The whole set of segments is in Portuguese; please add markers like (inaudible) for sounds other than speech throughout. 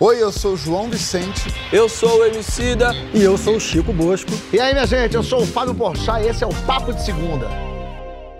Oi, eu sou o João Vicente. Eu sou o Emicida. E eu sou o Chico Bosco. E aí, minha gente, eu sou o Fábio Porchat e esse é o Papo de Segunda.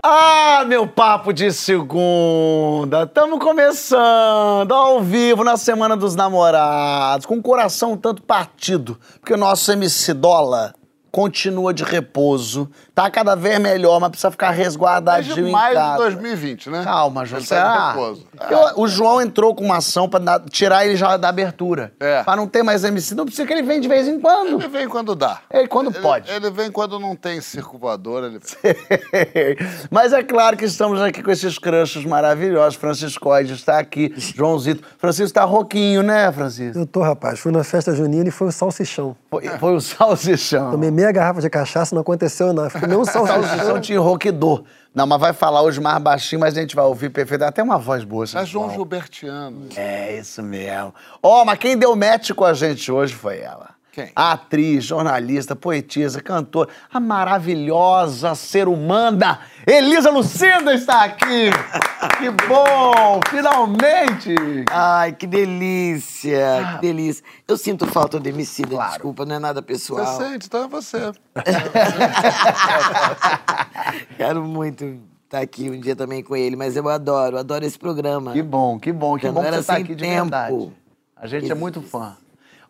Ah, meu papo de segunda! Estamos começando ao vivo na Semana dos Namorados, com o coração um tanto partido, porque o nosso MC Dola continua de repouso. Tá cada vez melhor, mas precisa ficar resguardadinho Desde em maio casa. de 2020, né? Calma, Ele José. tá de Ah, o João entrou com uma ação pra tirar ele já da abertura. É. Pra não ter mais MC. Não precisa que ele venha de vez em quando. Ele vem quando dá. Ele quando pode. Ele vem quando não tem circo voador, ele vem. (laughs) Mas é claro que estamos aqui com esses crushes maravilhosos. Francisco Oide está aqui, Joãozito. Francisco está rouquinho, né, Francisco? Eu tô, rapaz. Fui na festa junina e foi o salsichão. Foi, foi o salsichão. Tomei meia garrafa de cachaça, não aconteceu nada. Ficou nem um salsichão salsichão. te enroquidor. Não, mas vai falar hoje mais baixinho, mas a gente vai ouvir perfeito. Até uma voz boa. É. João Gilbertiano. É, isso mesmo. Ó, mas quem deu match com a gente hoje foi ela. Quem? A atriz, jornalista, poetisa, cantora, a maravilhosa ser humana, Elisa Lucinda está aqui. (laughs) que bom, finalmente. Ai, que delícia, que delícia. Eu sinto falta do Emicida, desculpa, não é nada pessoal. Você sente, então é você. (laughs) Quero muito estar aqui um dia também com ele, mas eu adoro, adoro esse programa. Que bom, que bom, que Já bom não que você está sem aqui de tempo. verdade. A gente é muito fã.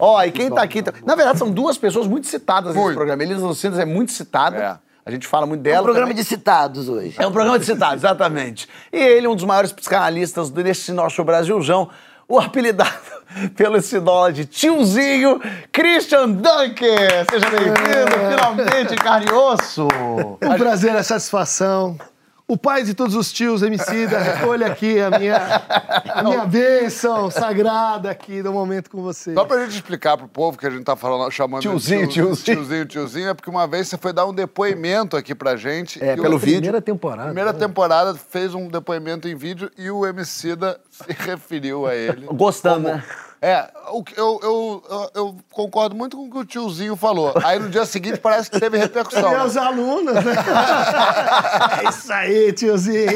Ó, e quem tá aqui... tá- Na verdade, são duas pessoas muito citadas nesse programa. Elisa Lucinda é muito citada. É. A gente fala muito É dela. um programa também. de citados hoje. É um programa de citados, exatamente. E ele, um dos maiores psicanalistas desse nosso Brasilzão, o apelidado (laughs) pelo dólar de tiozinho, Christian Dunker. Seja bem-vindo, finalmente, carne e osso. Um prazer, a satisfação. O pai de todos os tios, Emicida, recolha aqui a minha, a minha bênção sagrada aqui do momento com você. Só pra gente explicar pro povo que a gente tá falando, chamando de Tiozinho, tio- tiozinho. tiozinho, tiozinho, é porque uma vez você foi dar um depoimento aqui pra gente. É, e o- pelo vídeo. Primeira temporada. Primeira né? temporada fez um depoimento em vídeo e o Emicida se referiu a ele. Gostando, né? É, eu, eu, eu, eu concordo muito com o que o tiozinho falou. Aí no dia seguinte parece que teve repercussão. Meus alunos, né? (laughs) É isso aí, tiozinho.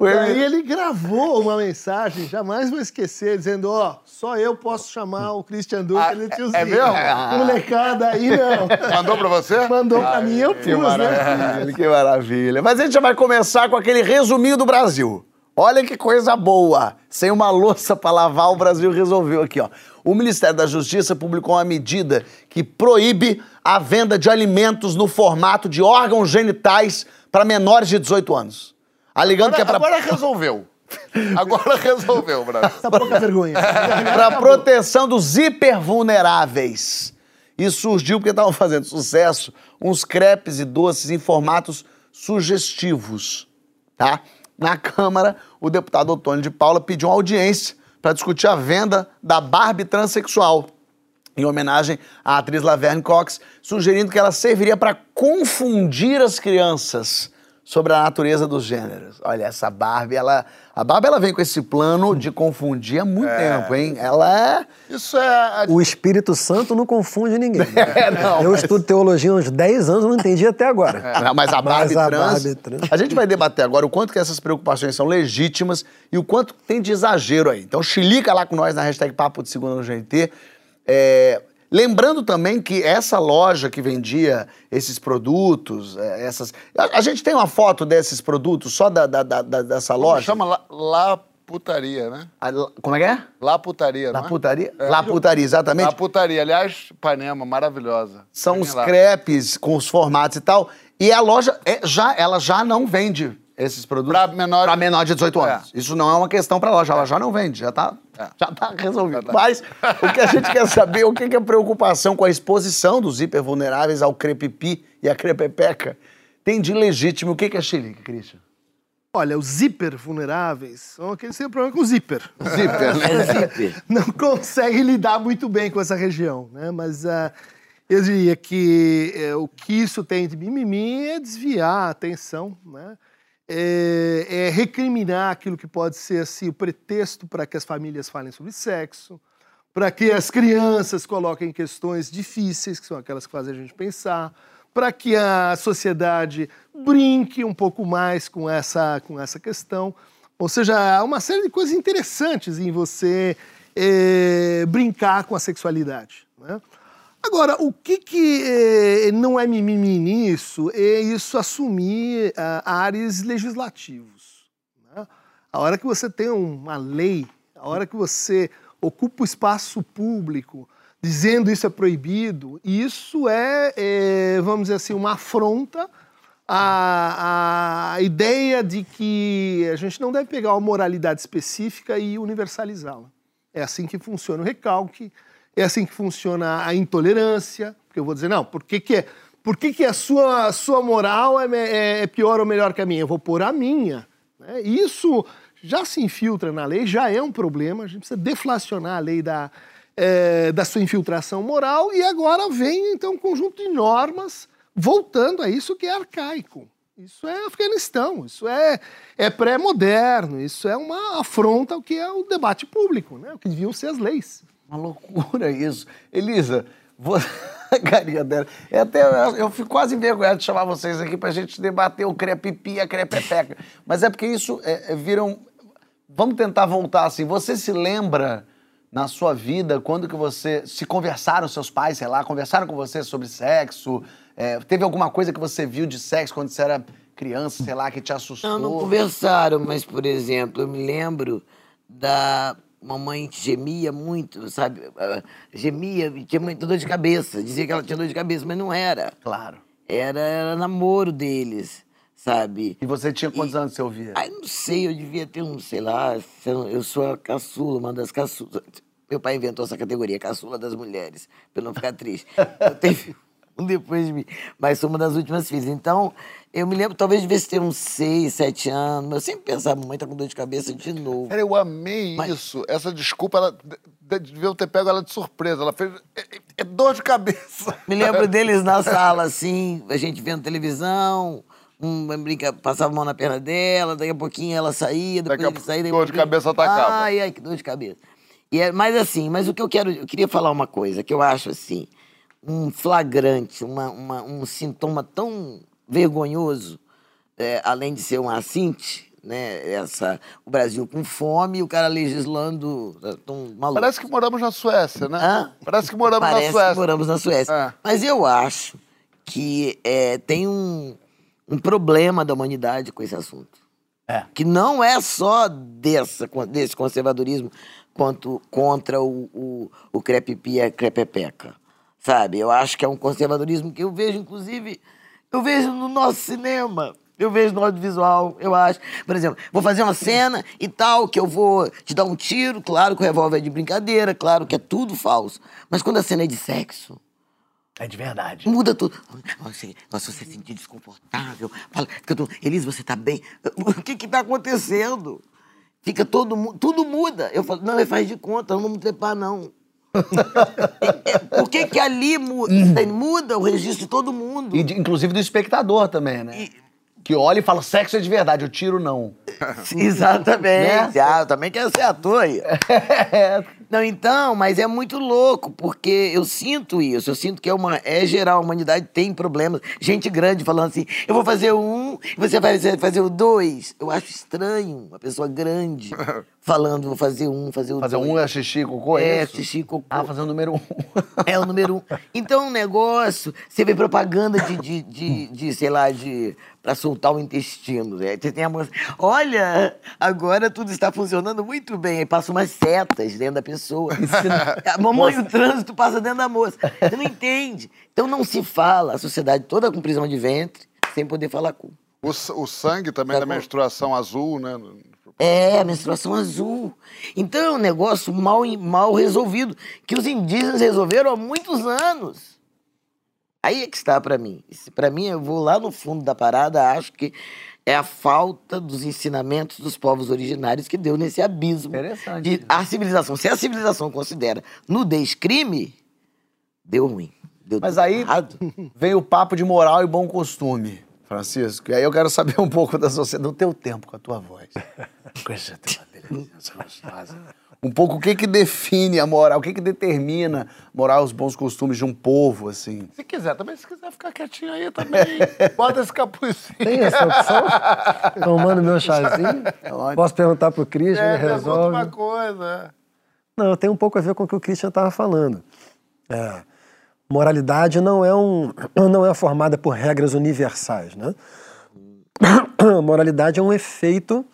E aí ele gravou uma mensagem, jamais vou esquecer, dizendo, ó, só eu posso chamar o Christian Duque Ah, de é- tiozinho. é mesmo? Molecada aí, não. Mandou pra você? Mandou pra mim, eu pus, Que né? que maravilha. Mas a gente já vai começar com aquele resuminho do Brasil. Olha que coisa boa. Sem uma louça para lavar, o Brasil resolveu aqui, ó. O Ministério da Justiça publicou uma medida que proíbe a venda de alimentos no formato de órgãos genitais para menores de 18 anos. Alegando que é Agora, para agora resolveu. (laughs) Agora resolveu, Brasil. Essa pouca vergonha. (laughs) para proteção dos hipervulneráveis. Isso surgiu porque estavam fazendo sucesso uns crepes e doces em formatos sugestivos, tá? Na Câmara, o deputado Otônio de Paula pediu uma audiência para discutir a venda da Barbie transexual, em homenagem à atriz Laverne Cox, sugerindo que ela serviria para confundir as crianças sobre a natureza dos gêneros. Olha, essa Barbie, ela, a Barbie ela vem com esse plano de confundir há muito tempo, hein? Ela é Isso é. a- O Espírito Santo não confunde ninguém. (laughs) É, não, eu mas- estudo teologia há uns 10 anos, não entendi até agora. (laughs) Não, mas a Barbie, Mas a trans, Barbie trans. A gente vai debater agora o quanto que essas preocupações são legítimas e o quanto tem de exagero aí. Então, chilica lá com nós na hashtag Papo de Segunda no GNT. É, lembrando também que essa loja que vendia esses produtos, é, essas. A, a gente tem uma foto desses produtos só da, da- da- dessa Como loja? chama lá, lá putaria, né? A- como é que é? Lá putaria, La é? Putaria? La Putaria, exatamente. Lá putaria. Aliás, Ipanema, maravilhosa. São Tem os lá. crepes com os formatos e tal. E a loja é, já, ela já não vende esses produtos Pra menor- pra menor de 18 anos. É. Isso não é uma questão pra loja, ela já não vende, já tá, É. já tá resolvido. Já tá. Mas o que a gente quer saber é o que é a preocupação com a exposição dos hipervulneráveis ao crepipi e à crepepeca tem de legítimo. O que que é xilique, Christian? Olha, os hiper vulneráveis são aqueles que têm problema com o zíper. Zíper, né? (laughs) É não consegue lidar muito bem com essa região, né? Mas ah, eu diria que eh, o que isso tem de mimimi é desviar a atenção, né? É, é recriminar aquilo que pode ser assim, o pretexto para que as famílias falem sobre sexo, para que as crianças coloquem questões difíceis, que são aquelas que fazem a gente pensar, para que a sociedade brinque um pouco mais com essa, com essa questão. Ou seja, há uma série de coisas interessantes em você é, brincar com a sexualidade. Né? Agora, o que, que é, não é mimimi nisso é isso assumir ah, ares legislativos. Né? A hora que você tem uma lei, a hora que você ocupa o espaço público dizendo isso é proibido, isso é, é vamos dizer assim, uma afronta à, à ideia de que a gente não deve pegar uma moralidade específica e universalizá-la. É assim que funciona o recalque, é assim que funciona a intolerância, porque eu vou dizer, não, por que, que é. Por que, que a sua, sua moral é, é, é pior ou melhor que a minha? Eu vou pôr a minha. Né? Isso já se infiltra na lei, já é um problema, a gente precisa deflacionar a lei da, é, da sua infiltração moral, e agora vem então um conjunto de normas voltando a isso que é arcaico. Isso é Afeganistão, isso é, é pré-moderno, isso é uma afronta ao que é o debate público, né? o que deviam ser as leis. Uma loucura isso. Elisa, você... (laughs) carinha dela. É até, eu fico quase envergonhado de chamar vocês aqui pra gente debater o crepipi e a crepepeca. Mas é porque isso é, é, viram... Vamos tentar voltar assim. Você se lembra na sua vida quando que você... Se conversaram seus pais, sei lá, conversaram com você sobre sexo? É, teve alguma coisa que você viu de sexo quando você era criança, sei lá, que te assustou? Não, não conversaram, mas, por exemplo, eu me lembro da mamãe gemia muito, sabe? Ah, gemia, tinha muita dor de cabeça. Dizia que ela tinha dor de cabeça, mas não era. Claro. Era, era namoro deles, sabe? E você tinha quantos E- anos você ouvia? Ai, não sei, eu devia ter um, sei lá, eu sou a caçula, uma das caçulas. Meu pai inventou essa categoria, caçula das mulheres, pra eu não ficar triste. Eu tenho um (laughs) depois de mim, mas sou uma das últimas filhas. Então, eu me lembro, talvez devesse ter uns seis, sete anos, mas eu sempre pensava, mamãe tá com dor de cabeça de novo. Cara, eu amei Mas- isso. Essa desculpa, ela de- de- deviam ter pego ela de surpresa. Ela fez. É, é- é dor de cabeça. (laughs) Me lembro (laughs) deles na sala, assim, a gente vendo televisão, um brinca, passava a mão na perna dela, daqui a pouquinho ela saía, depois Daqui a ele saía, pouco, dor de cabeça atacava. Ai, ai, que dor de cabeça. E é, mas assim, mas o que eu quero, eu queria falar uma coisa, que eu acho assim, um flagrante, uma, uma- um sintoma tão vergonhoso, é, além de ser um assinte, né, essa, o Brasil com fome e o cara legislando, tá tão maluco. Parece que moramos na Suécia, né? Hã? Parece que moramos Parece na Suécia. que moramos na Suécia. É. Mas eu acho que é, tem um, um problema da humanidade com esse assunto. É. Que não é só dessa, desse conservadorismo quanto contra o, o, o crepipi e a crepepeca. Sabe? Eu acho que é um conservadorismo que eu vejo, inclusive, eu vejo no nosso cinema. Eu vejo no audiovisual, eu acho. Por exemplo, vou fazer uma cena e tal, que eu vou te dar um tiro, claro que o revólver é de brincadeira, claro que é tudo falso. Mas quando a cena é de sexo, É de verdade. Muda tudo. Nossa, nossa, você se sentir desconfortável. Fala, todo, Elisa, você tá bem? (laughs) O que que tá acontecendo? Fica todo mundo, tudo muda. Eu falo, não, faz de conta, não vamos trepar, não. É, é, Por que que ali muda? Muda o registro de todo mundo. E de- inclusive do espectador também, né? Que olha e fala, sexo é de verdade, eu tiro não. (laughs) Exatamente. Né? Ah, eu também quero ser ator aí. (laughs) Não, então, mas é muito louco, porque eu sinto isso. Eu sinto que é, uma, é geral, a humanidade tem problemas. Gente grande falando assim, eu vou fazer o um, você vai fazer, fazer o dois. Eu acho estranho uma pessoa grande (laughs) falando, vou fazer um, fazer o Fazer dois. um é xixi, cocô, é, É, xixi, cocô. Ah, fazer o número um. (laughs) É o número um. Então, um negócio, você vê propaganda de, de, de, de, sei lá, de. Pra soltar o intestino. Né? Você tem a moça. Olha, agora tudo está funcionando muito bem. Aí passa umas setas dentro da pessoa. (laughs) A mamãe o trânsito passa dentro da moça. Você não entende. Então não se fala, a sociedade toda com prisão de ventre, sem poder falar com. O, o sangue também Tá da bom. menstruação azul, né? É, a menstruação azul. Então é um negócio mal, mal resolvido, que os indígenas resolveram há muitos anos. Aí é que está pra mim. Para mim, eu vou lá no fundo da parada, acho que é a falta dos ensinamentos dos povos originários que deu nesse abismo. Interessante De isso. a civilização. Se a civilização considera nudez crime, deu ruim. Deu Mas aí errado. (laughs) vem o papo de moral e bom costume, Francisco. E aí eu quero saber um pouco da sociedade, do teu tempo, com a tua voz. (laughs) Com essa tua beleza gostosa. Um pouco o que que define a moral, o que que determina a moral, os bons costumes de um povo, assim. Se quiser, também se quiser ficar quietinho aí também. (laughs) Bota esse capuzinho. Tem essa opção? Tomando meu chazinho. Posso perguntar pro Cris, É, ele resolve. uma coisa. Não, tem um pouco a ver com o que o Christian estava falando. É, moralidade não é, um, (coughs) não é formada por regras universais, né? (coughs) Moralidade é um efeito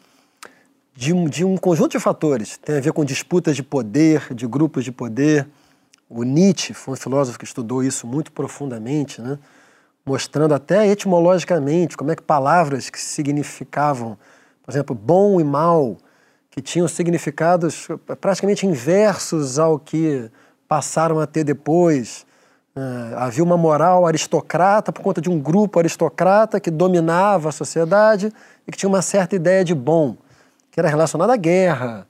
de um, de um conjunto de fatores. Tem a ver com disputas de poder, de grupos de poder. O Nietzsche foi um filósofo que estudou isso muito profundamente, né? mostrando até etimologicamente como é que palavras que significavam, por exemplo, bom e mal, que tinham significados praticamente inversos ao que passaram a ter depois. Uh, havia uma moral aristocrata por conta de um grupo aristocrata que dominava a sociedade e que tinha uma certa ideia de bom, que era relacionada à guerra,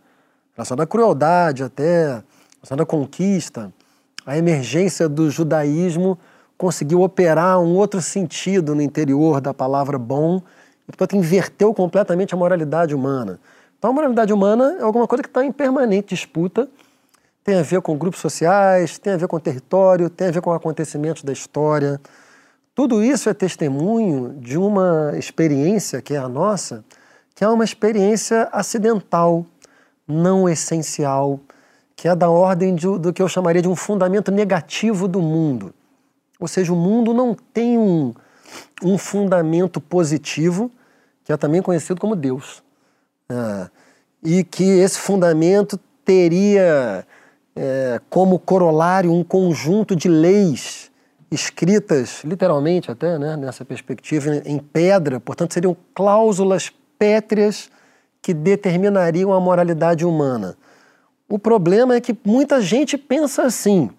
relacionada à crueldade até, relacionada à conquista. A emergência do judaísmo conseguiu operar um outro sentido no interior da palavra bom e, portanto, inverteu completamente a moralidade humana. Então, a moralidade humana é alguma coisa que está em permanente disputa tem a ver com grupos sociais, tem a ver com território, tem a ver com acontecimentos da história. Tudo isso é testemunho de uma experiência que é a nossa, que é uma experiência acidental, não essencial, que é da ordem de, do que eu chamaria de um fundamento negativo do mundo. Ou seja, o mundo não tem um, um fundamento positivo, que é também conhecido como Deus. Ah, e que esse fundamento teria é, como corolário um conjunto de leis escritas, literalmente até, né, nessa perspectiva, em pedra, portanto, seriam cláusulas pétreas que determinariam a moralidade humana. O problema é que muita gente pensa assim.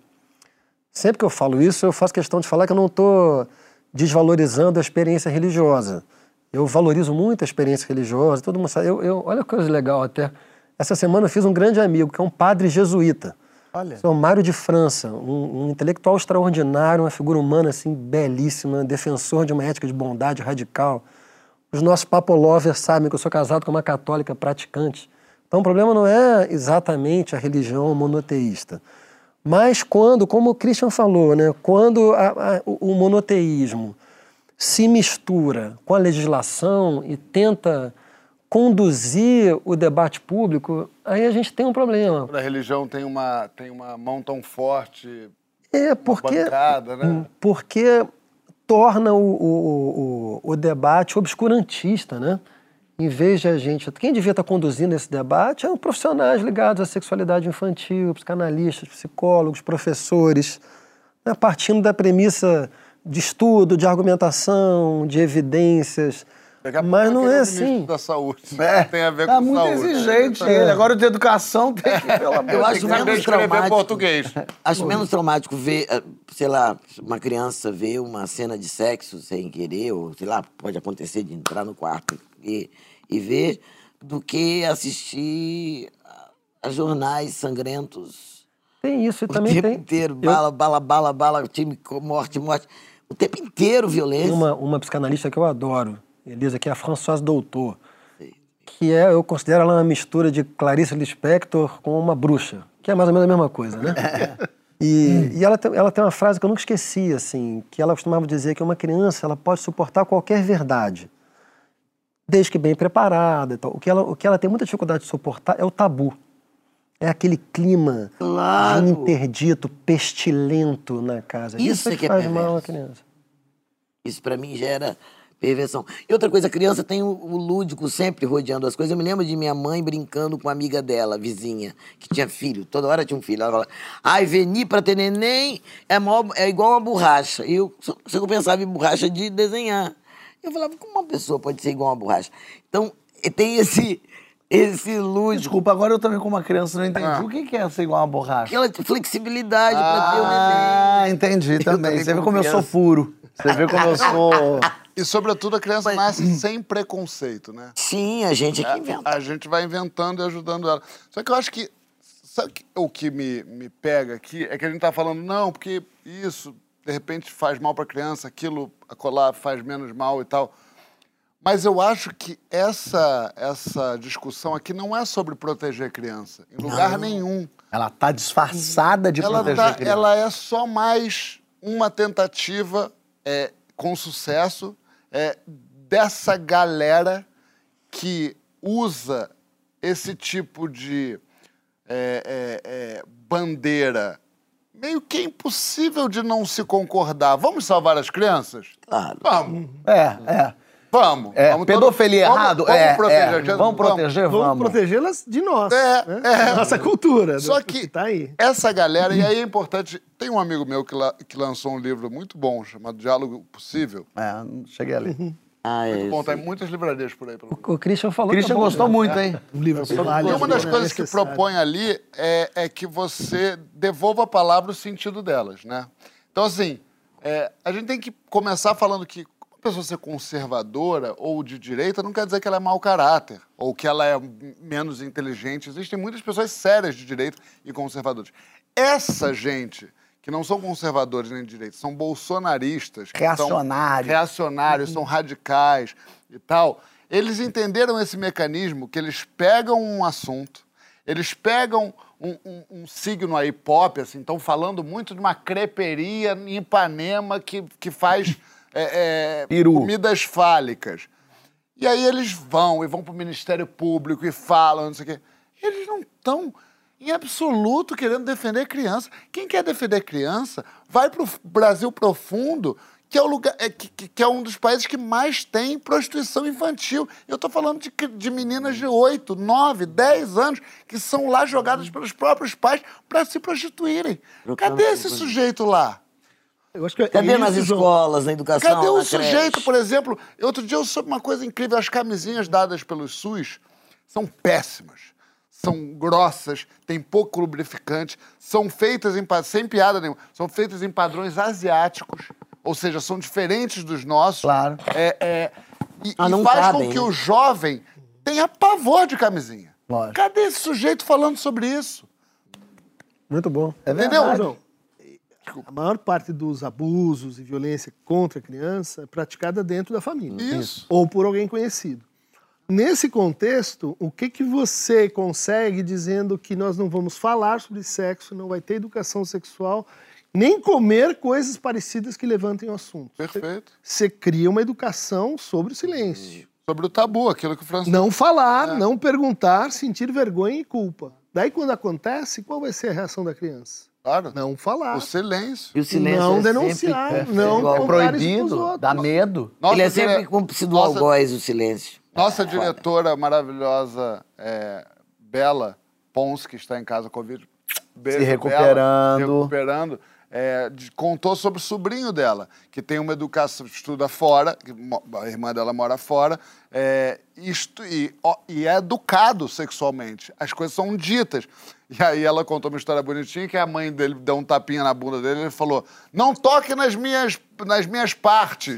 Sempre que eu falo isso, eu faço questão de falar que eu não estou desvalorizando a experiência religiosa. Eu valorizo muito a experiência religiosa, todo mundo sabe. Eu, eu, olha que coisa legal até. Essa semana eu fiz um grande amigo, que é um padre jesuíta. Olha. São Mário de França, um, um, intelectual extraordinário, uma figura humana assim belíssima, defensor de uma ética de bondade radical. Os nossos papolovers sabem que eu sou casado com uma católica praticante. Então o problema não é exatamente a religião monoteísta. Mas quando, como o Christian falou, né, quando a, a, o monoteísmo se mistura com a legislação e tenta conduzir o debate público, aí a gente tem um problema. Quando a religião tem uma, tem uma mão tão forte, é porque, bancada, né? Porque torna o, o, o, o, debate obscurantista, né? Em vez de a gente... Quem devia estar conduzindo esse debate eram profissionais ligados à sexualidade infantil, psicanalistas, psicólogos, professores, né? partindo da premissa de estudo, de argumentação, de evidências mas não é assim. da saúde. É. Tem a ver tá com muito saúde. exigente ele. Agora o de educação tem que, pelo amor Eu de acho saber menos escrever traumático. português. (laughs) Acho menos traumático ver, eh, sei lá, uma criança ver uma cena de sexo sem querer, ou sei lá, pode acontecer de entrar no quarto e, e ver, do que assistir a, jornais sangrentos Tem isso e o também tempo tem. inteiro. Eu- Bala, bala, bala, bala, time, morte, morte. O tempo inteiro violência. Tem uma, uma psicanalista que eu adoro, Elisa, que é a Françoise Doutor, que é, eu considero ela uma mistura de Clarice Lispector com uma bruxa, que é mais ou menos a mesma coisa, né? (laughs) E, e ela, tem, ela tem uma frase que eu nunca esqueci, assim, que ela costumava dizer que uma criança ela pode suportar qualquer verdade, desde que bem preparada e tal. O que ela, o que ela tem muita dificuldade de suportar é o tabu. É aquele clima Claro. interdito, pestilento na casa. Isso Isso, é que que é faz mal à criança. Isso pra mim gera perversão. E outra coisa, a criança tem o, o lúdico sempre rodeando as coisas. Eu me lembro de minha mãe brincando com uma amiga dela, vizinha, que tinha filho. Toda hora tinha um filho. Ela falava, ai, venir pra ter neném é, mó- é igual uma borracha. E eu, eu pensava em borracha de desenhar. Eu falava, como uma pessoa pode ser igual uma borracha? Então, tem esse, esse lúdico, Desculpa, agora eu também, como uma criança, não entendi. O que é ser igual uma borracha? aquela flexibilidade pra ter o neném. Ah, entendi também. também Você vê como como eu sou criança. puro. Você vê como eu sou... (laughs) E, sobretudo, a criança nasce sem preconceito, né? Sim, a gente é que inventa. A gente vai inventando e ajudando ela. Só que eu acho que. Sabe que- o que me, me pega aqui é que a gente tá falando, não, porque isso, de repente, faz mal pra criança, aquilo, colar faz menos mal e tal. Mas eu acho que essa, essa discussão aqui não é sobre proteger a criança, em lugar nenhum. Ela tá disfarçada de Ela, proteger tá- a criança. ela é só mais uma tentativa é, com sucesso é, dessa galera que usa esse tipo de é, é, é, bandeira, meio que é impossível de não se concordar. Vamos salvar as crianças? Claro. Vamos. É, é. Vamos. É, vamos pedofilia todo- errado? Vamos, é, vamos proteger. é. criança? Vamos proteger, Vamos, vamos. protegê-las de nós. É, né? é. Nossa cultura. Só do- que tá aí. essa galera, e aí é importante. Tem um amigo meu que, la- que lançou um livro muito bom chamado Diálogo Possível. É, não cheguei ali. Ah, é. Bom, tá em muitas livrarias por aí. Você. O Christian falou Christian que é gostou né? muito, hein? Um livro válido, E uma das coisas que propõe ali é, é que você devolva a palavra o sentido delas, né? Então, assim, é, a gente tem que começar falando que uma pessoa ser conservadora ou de direita não quer dizer que ela é mau caráter ou que ela é menos inteligente. Existem muitas pessoas sérias de direita e conservadoras. Essa gente que não são conservadores nem de direita, são bolsonaristas, que são Reacionários. reacionários, são radicais e tal, eles entenderam esse mecanismo que eles pegam um assunto, eles pegam um, um- um signo aí pop, assim, estão falando muito de uma creperia em Ipanema que, que faz (laughs) é, é, comidas fálicas. E aí eles vão e vão para o Ministério Público e falam, não sei o quê. Eles não estão, em absoluto, querendo defender criança. Quem quer defender criança vai para o Brasil profundo, que é, o lugar, é, que, que- é um dos países que mais tem prostituição infantil. Eu estou falando de, de meninas de 8, 9, 10 anos que são lá jogadas pelos próprios pais para se prostituírem. Cadê esse sujeito lá? Eu acho que é Cadê nas isso, João. escolas, na educação, Cadê na o creche? sujeito, por exemplo? Outro dia eu soube uma coisa incrível: as camisinhas dadas pelos SUS são péssimas. São grossas, têm pouco lubrificante, são feitas em, sem piada nenhuma, são feitas em padrões asiáticos, ou seja, são diferentes dos nossos. Claro. É, é, e Ah, e não faz cabem, com que né? o jovem tenha pavor de camisinha. Lógico. Cadê esse sujeito falando sobre isso? Muito bom. É Entendeu? verdade. A maior parte dos abusos e violência contra a criança é praticada dentro da família. Isso. Ou por alguém conhecido. Nesse contexto, o que, que você consegue dizendo que nós não vamos falar sobre sexo, não vai ter educação sexual, nem comer coisas parecidas que levantem o assunto? Perfeito. Você cria uma educação sobre o silêncio. Sobre o tabu, aquilo que o Francisco. Não falar, não perguntar, sentir vergonha e culpa. Daí, quando acontece, qual vai ser a reação da criança? Claro. Não falar. O silêncio. E o silêncio não é denunciar, sempre- não É proibido, dá medo. Nossa Ele é dire- sempre cúmplice do Nossa- algoz, o silêncio. Nossa diretora maravilhosa, é, Bela Pons, que está em casa com Covid, beijo, Se recuperando. Bela, se recuperando, é, contou sobre o sobrinho dela, que tem uma educação, estuda fora, a irmã dela mora fora, é, e, estu- e, ó, e é educado sexualmente. As coisas são ditas. E aí ela contou uma história bonitinha que a mãe dele deu um tapinha na bunda dele e ele falou: não toque nas minhas, nas minhas partes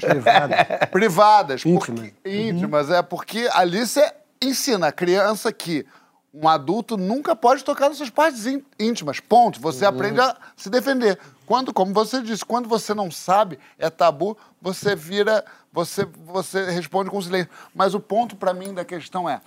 (laughs) privadas. Íntimas. porque- íntimas, é porque ali você ensina a criança que um adulto nunca pode tocar nas suas partes ín- íntimas. Ponto. Você aprende a se defender. Quando, como você disse, quando você não sabe, é tabu, você vira, você, você responde com silêncio. Mas o ponto para mim da questão é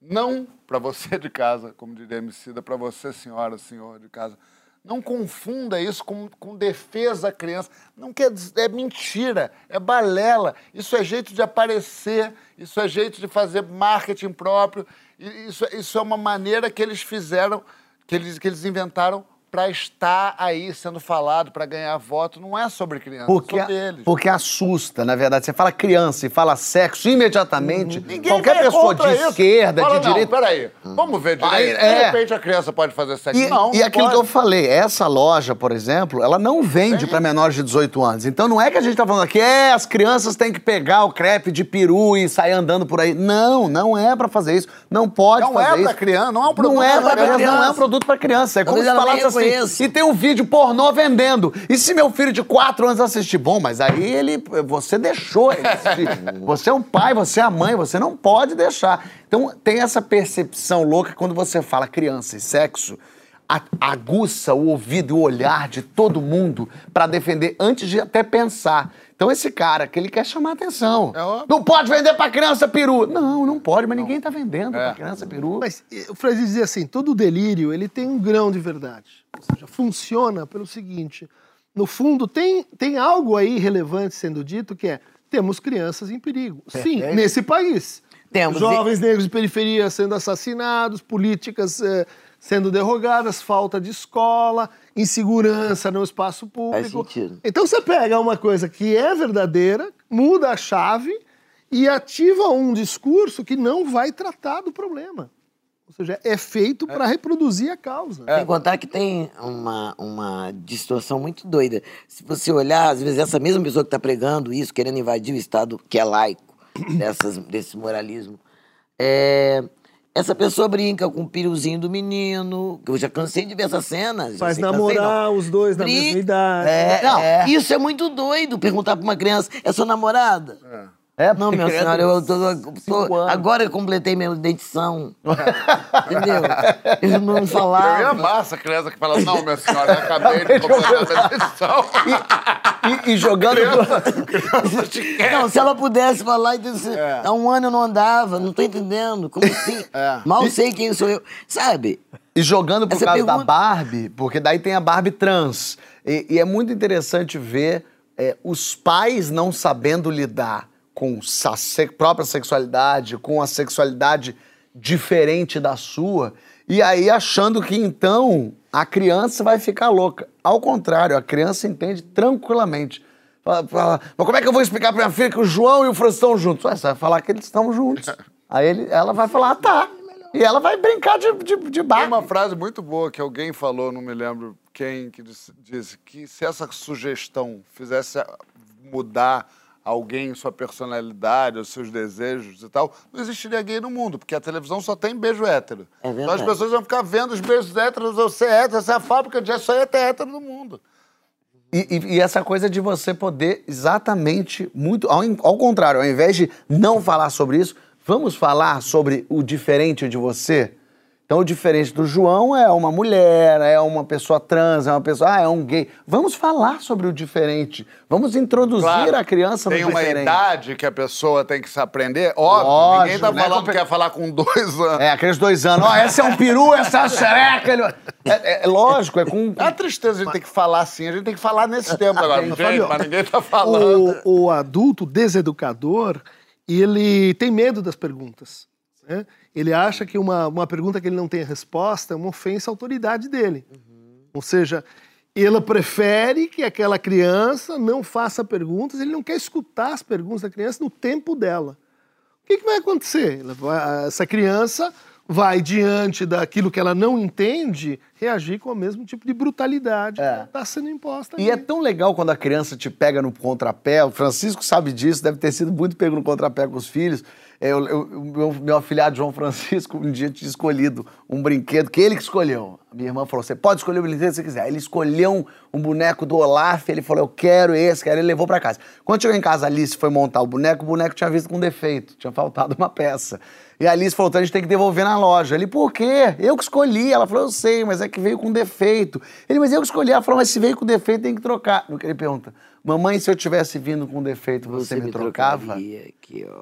não para você de casa, como diria a Emicida, para você, senhora, senhor de casa. Não confunda isso com, com defesa à criança. Não quer dizer, é mentira, é balela. Isso é jeito de aparecer, isso é jeito de fazer marketing próprio. Isso, isso é uma maneira que eles fizeram, que eles, que eles inventaram para estar aí sendo falado, para ganhar voto. Não é sobre criança, Porque, é sobre eles. porque assusta, na verdade. Você fala criança e fala sexo, imediatamente, Ninguém qualquer pessoa de isso. esquerda, Fala, de não, direita. Peraí, vamos ver direito. Aí, De é. repente a criança pode fazer sexo. E, não, e não aquilo que pode. eu falei, essa loja, por exemplo, ela não vende para menores de 18 anos. Então não é que a gente tá falando aqui, é, as crianças têm que pegar o crepe de peru e sair andando por aí. Não, não é para fazer isso. Não pode Não fazer é isso. pra criança, não é um produto Não é pra pra criança. criança, não é um produto para criança. É como se falasse assim, reconheça. e tem um vídeo pornô vendendo. E se meu filho de 4 anos assistir, bom, mas aí ele, você deixou ele assistir. (laughs) Você é um pai, você é a mãe, você não pode deixar. Então tem essa percepção louca quando você fala criança e sexo, aguça o ouvido e o olhar de todo mundo para defender antes de até pensar. Então esse cara que ele quer chamar atenção. É óbvio. não pode vender pra criança peru. Não, não pode, mas ninguém tá vendendo É. pra criança peru. Mas o Freire dizia assim, todo delírio ele tem um grão de verdade. Ou seja, funciona pelo seguinte, no fundo tem, tem algo aí relevante sendo dito que é, temos crianças em perigo. Sim, Perfeito. nesse país. Temos. Jovens negros de periferia sendo assassinados, políticas eh, sendo derrogadas, falta de escola, insegurança no espaço público. sentido. Então você pega uma coisa que é verdadeira, muda a chave e ativa um discurso que não vai tratar do problema. Ou seja, é feito para reproduzir a causa. Sem contar que tem uma, uma distorção muito doida. Se você olhar, às vezes, essa mesma pessoa que está pregando isso, querendo invadir o Estado que é laico, (coughs) dessas, desse moralismo, é, essa pessoa brinca com o piruzinho do menino, que eu já cansei de ver essas cenas. já Faz cansei, namorar não. os dois na Brin- mesma idade. É, Não, é. isso é muito doido, perguntar pra uma criança, é sua namorada? É, Não, minha senhora, eu tô, tô- agora eu completei minha dentição. (laughs) Entendeu? Eu não Eu ia amar essa criança que fala, não, minha senhora, eu acabei de completar a medição. E, e jogando. Não, se ela pudesse falar, então, assim, É. há um ano eu não andava, não tô entendendo. Como assim? É. Mal sei quem sou eu. Sabe? E jogando por Essa causa da pergunta- Barbie, porque daí tem a Barbie trans. E, e é muito interessante ver é, os pais não sabendo lidar com a se- própria sexualidade, com a sexualidade diferente da sua, e aí achando que então a criança vai ficar louca. Ao contrário, a criança entende tranquilamente. Fala, fala, mas como é que eu vou explicar pra minha filha que o João e o Francisco estão juntos? Ué, você vai falar que eles estão juntos. (laughs) Aí ele, ela vai falar, ah, tá. E ela vai brincar de, de, de Tem barco. uma frase muito boa que alguém falou, não me lembro quem, que disse, disse que se essa sugestão fizesse mudar alguém, sua personalidade, os seus desejos e tal, não existiria gay no mundo, porque a televisão só tem beijo hétero. É então as pessoas vão ficar vendo os beijos héteros, você é hétero, essa é a fábrica de só ter hétero no mundo. E, e- e essa coisa de você poder exatamente muito. Ao, ao contrário, ao invés de não falar sobre isso, vamos falar sobre o diferente de você? Então, o diferente do João é uma mulher, é uma pessoa trans, é uma pessoa. Ah, é um gay. Vamos falar sobre o diferente. Vamos introduzir Claro, a criança Tem no uma diferente. idade que a pessoa tem que se aprender, óbvio, Lógico, ninguém tá né? falando que quer falar com dois anos. É, aqueles dois anos. Ó, esse é um peru, essa é uma xereca. ele- É, é lógico, é com. É a tristeza a gente ter que falar assim, a gente tem que falar nesse tempo agora. Mas, Gente, Fabio, mas ninguém tá falando. O, o adulto deseducador, ele tem medo das perguntas. né? Ele acha que uma, uma pergunta que ele não tem resposta é uma ofensa à autoridade dele. Ou seja, ele prefere que aquela criança não faça perguntas, ele não quer escutar as perguntas da criança no tempo dela. O que, que vai acontecer? Vai- Essa criança vai, diante daquilo que ela não entende, reagir com o mesmo tipo de brutalidade É. que está sendo imposta. E é ali. tão legal quando a criança te pega no contrapé. O Francisco sabe disso, deve ter sido muito pego no contrapé com os filhos. É, eu- eu- meu, meu afilhado João Francisco um dia tinha escolhido um brinquedo que ele que escolheu. A minha irmã falou: você pode escolher o brinquedo que você quiser. Ele escolheu um, um boneco do Olaf, ele falou: eu quero esse, quero. Ele levou pra casa. Quando chegou em casa, a Alice foi montar o boneco, o boneco tinha visto com defeito, tinha faltado uma peça. E a Alice falou: então a gente tem que devolver na loja. Ele, por quê? Eu que escolhi. Ela falou: eu sei, mas é que veio com defeito. Ele, mas eu que escolhi. Ela falou: mas se veio com defeito, tem que trocar. No que ele pergunta: mamãe, se eu tivesse vindo com defeito, você, me, trocava? trocaria, Que. (laughs)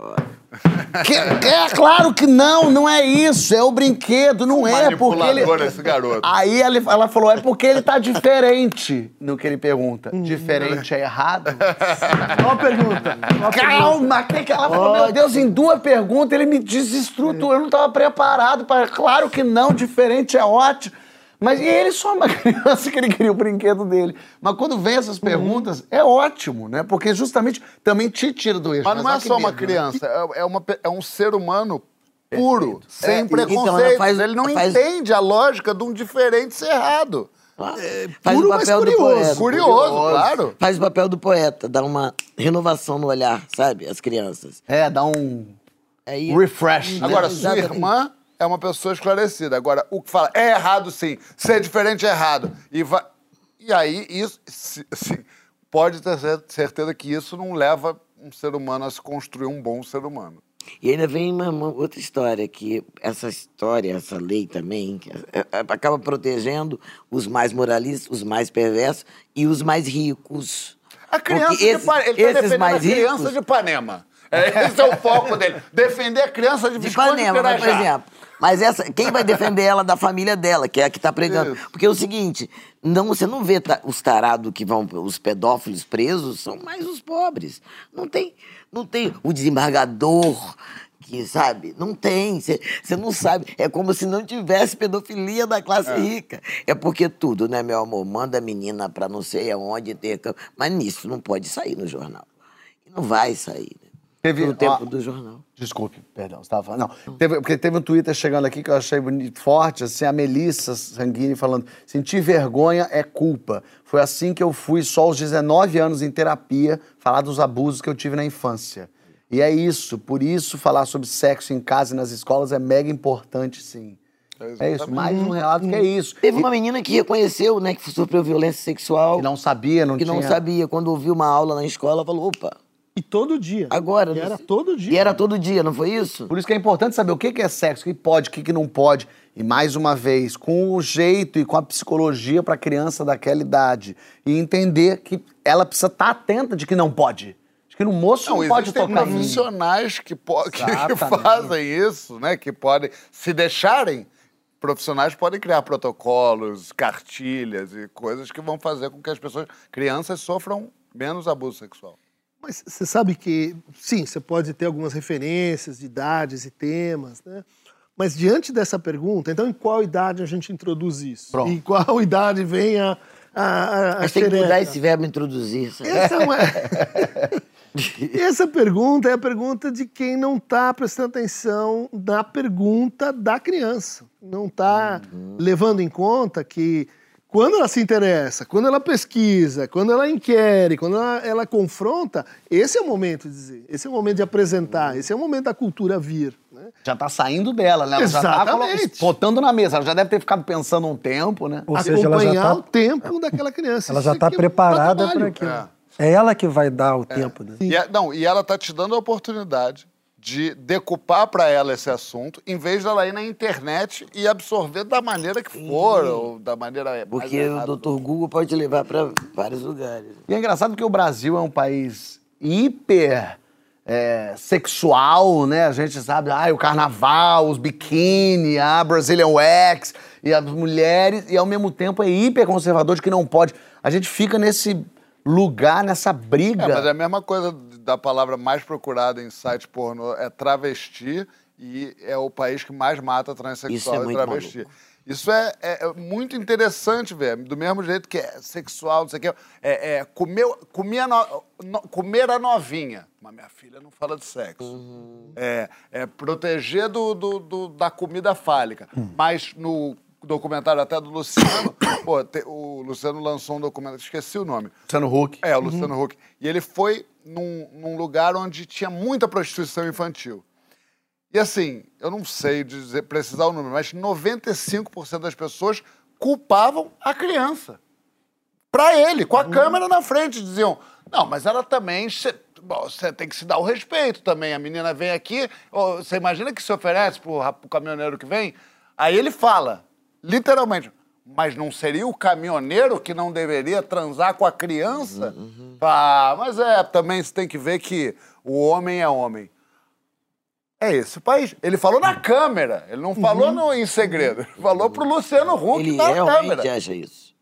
Que- é claro que não, não é isso. É o brinquedo, não é porque ele. Esse garoto. Aí ela, ela falou: é porque ele tá diferente. No que ele pergunta: diferente é errado? (laughs) Qual a pergunta? Qual a pergunta? Calma, que ela falou, meu Deus, em duas perguntas ele me desestruturou, eu não estava preparado para. Claro que não, diferente é ótimo. Mas ele só é uma (laughs) criança que ele queria o brinquedo dele. Mas quando vem essas perguntas, é ótimo, né? Porque justamente também te tira do eixo. Mas não olha é só uma medo, né? criança, é, é uma é um ser humano puro, sem É, preconceitos. então, faz- Ele não faz- entende a lógica de um diferente ser errado. Faz puro, o mas papel do curioso. poeta. Curioso, claro. Faz o papel do poeta, dá uma renovação no olhar, sabe? As crianças. É, dá um Aí, refresh. né? Agora, sua Exatamente. irmã é uma pessoa esclarecida. Agora, o que fala é errado sim, ser diferente é errado. E, vai... e aí, isso assim, pode ter cer- certeza que isso não leva um ser humano a se construir um bom ser humano. E ainda vem uma, uma outra história, que essa história, essa lei também, que é- é- acaba protegendo os mais moralistas, os mais perversos e os mais ricos. A criança Porque de esses- Ipanema. Ele está esses defendendo a criança ricos- de Ipanema. É, esse é o foco dele. Defender a criança de De Visconde Ipanema, mas, por exemplo. Mas essa, quem vai defender ela da família dela, que é a que está pregando? Isso. Porque é o seguinte, não, você não vê ta- os tarados que vão, os pedófilos presos, são mais os pobres. Não tem, não tem o desembargador que, sabe? Não tem. Você não sabe. É como se não tivesse pedofilia da classe rica. É porque tudo, né, meu amor? Manda a menina pra não sei aonde ter. Mas nisso não pode sair no jornal. E não vai sair, né? Teve- No tempo ó, do jornal. Desculpe, perdão, você estava falando. Não, teve- porque teve um Twitter chegando aqui que eu achei bonito, forte, assim, a Melissa Sanguini falando: sentir vergonha é culpa. Foi assim que eu fui só aos 19 anos em terapia falar dos abusos que eu tive na infância. E é isso, por isso falar sobre sexo em casa e nas escolas é mega importante, sim. É isso, mais um relato que é isso. Teve uma menina que reconheceu, né, que sofreu violência sexual. Que não sabia, não que tinha... não sabia. Quando ouviu uma aula na escola, falou: opa, E todo dia. agora. E era todo dia. E era todo dia, não foi isso? Por isso que é importante saber o que que é sexo, o que pode, o que que não pode. E mais uma vez, com o jeito e com a psicologia para a criança daquela idade. E entender que ela precisa estar atenta de que não pode. De que no moço não, Não, pode tocar em mim. profissionais que, po- que- que (laughs) fazem isso, né? Que podem, se deixarem, profissionais podem criar protocolos, cartilhas e coisas que vão fazer com que as pessoas, crianças, sofram menos abuso sexual. Mas você sabe que, sim, você pode ter algumas referências de idades e temas, né? Mas diante dessa pergunta, então em qual idade a gente introduz isso? Pronto. Em qual (laughs) idade vem a, a, a, Mas tem que mudar esse verbo introduzir. sabe? Essa, é uma- (laughs) Essa pergunta é a pergunta de quem não está prestando atenção na pergunta da criança. Não está levando em conta que quando ela se interessa, quando ela pesquisa, quando ela inquere, quando ela, ela confronta, esse é o momento de dizer, esse é o momento de apresentar, esse é o momento da cultura vir. Né? Já tá saindo dela, né? Ela já tá colo- Exatamente. botando na mesa. Ela já deve ter ficado pensando um tempo, né? Ou seja, ela já Acompanhar tá- o tempo daquela criança. Ela já está é preparada para aquilo. É. É. ela que vai dar o tempo, né? E, a- não, e ela tá te dando a oportunidade de decupar para ela esse assunto, em vez dela ir na internet e absorver da maneira que for, ou da maneira Porque o doutor Google pode te levar para vários lugares. E é engraçado porque o Brasil é um país hiper é, sexual, né? A gente sabe, ah, o carnaval, os biquíni, a Brazilian Wax e as mulheres, e ao mesmo tempo é hiper conservador de que não pode. A gente fica nesse lugar, nessa briga. É, mas é a mesma coisa da palavra mais procurada em site pornô é travesti e é o país que mais mata Isso transexual é e travesti. maluco. Isso é, é- é muito interessante, velho. Do mesmo jeito que é sexual, não sei o quê. É, é a no- no- comer a novinha. Mas minha filha não fala de sexo. Uhum. É, é proteger do, do- do- da comida fálica. Mas no documentário até do Luciano, pô, te- o Luciano lançou um documentário, esqueci o nome. Luciano Huck. É, o Luciano Huck. E ele foi num, num lugar onde tinha muita prostituição infantil. E assim, eu não sei dizer, precisar o número, mas 95% das pessoas culpavam a criança. Pra ele, com a câmera na frente. Diziam, não, mas ela também... Você tem que se dar o respeito também. A menina vem aqui, você imagina que se oferece pro, rap- pro caminhoneiro que vem? Aí ele fala, literalmente, mas não seria o caminhoneiro que não deveria transar com a criança? Ah, mas é, também você tem que ver que o homem é homem. É esse o país. Ele falou na câmera, ele não falou no, em segredo. Ele falou pro Luciano Huck Ele na realmente câmera. acha isso.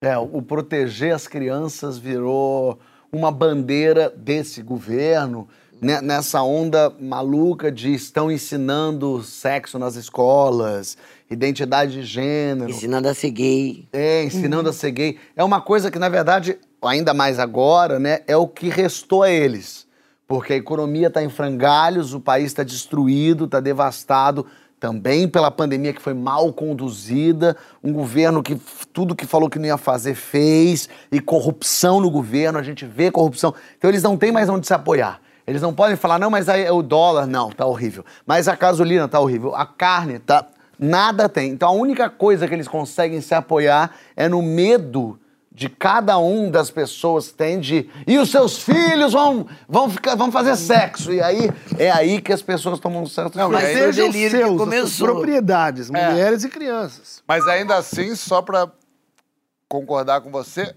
É, o proteger as crianças virou uma bandeira desse governo, né, nessa onda maluca de estão ensinando sexo nas escolas, identidade de gênero. Ensinando a ser gay. É, ensinando a ser gay. É uma coisa que, na verdade, ainda mais agora, né, é o que restou a eles. Porque a economia está em frangalhos, o país está destruído, está devastado, também pela pandemia que foi mal conduzida, um governo que tudo que falou que não ia fazer fez, e corrupção no governo, a gente vê corrupção. Então eles não têm mais onde se apoiar. Eles não podem falar, não, mas aí o dólar, não, tá horrível. Mas a gasolina tá horrível, a carne tá. Nada tem. Então a única coisa que eles conseguem se apoiar é no medo de cada um das pessoas que tem de. E os seus filhos vão, vão, ficar, vão fazer sexo. E aí é aí que as pessoas tomam certo. Não, Mas aí- foi o sejam delírio que seus, começou. propriedades, É. mulheres e crianças. Mas ainda assim, só para concordar com você,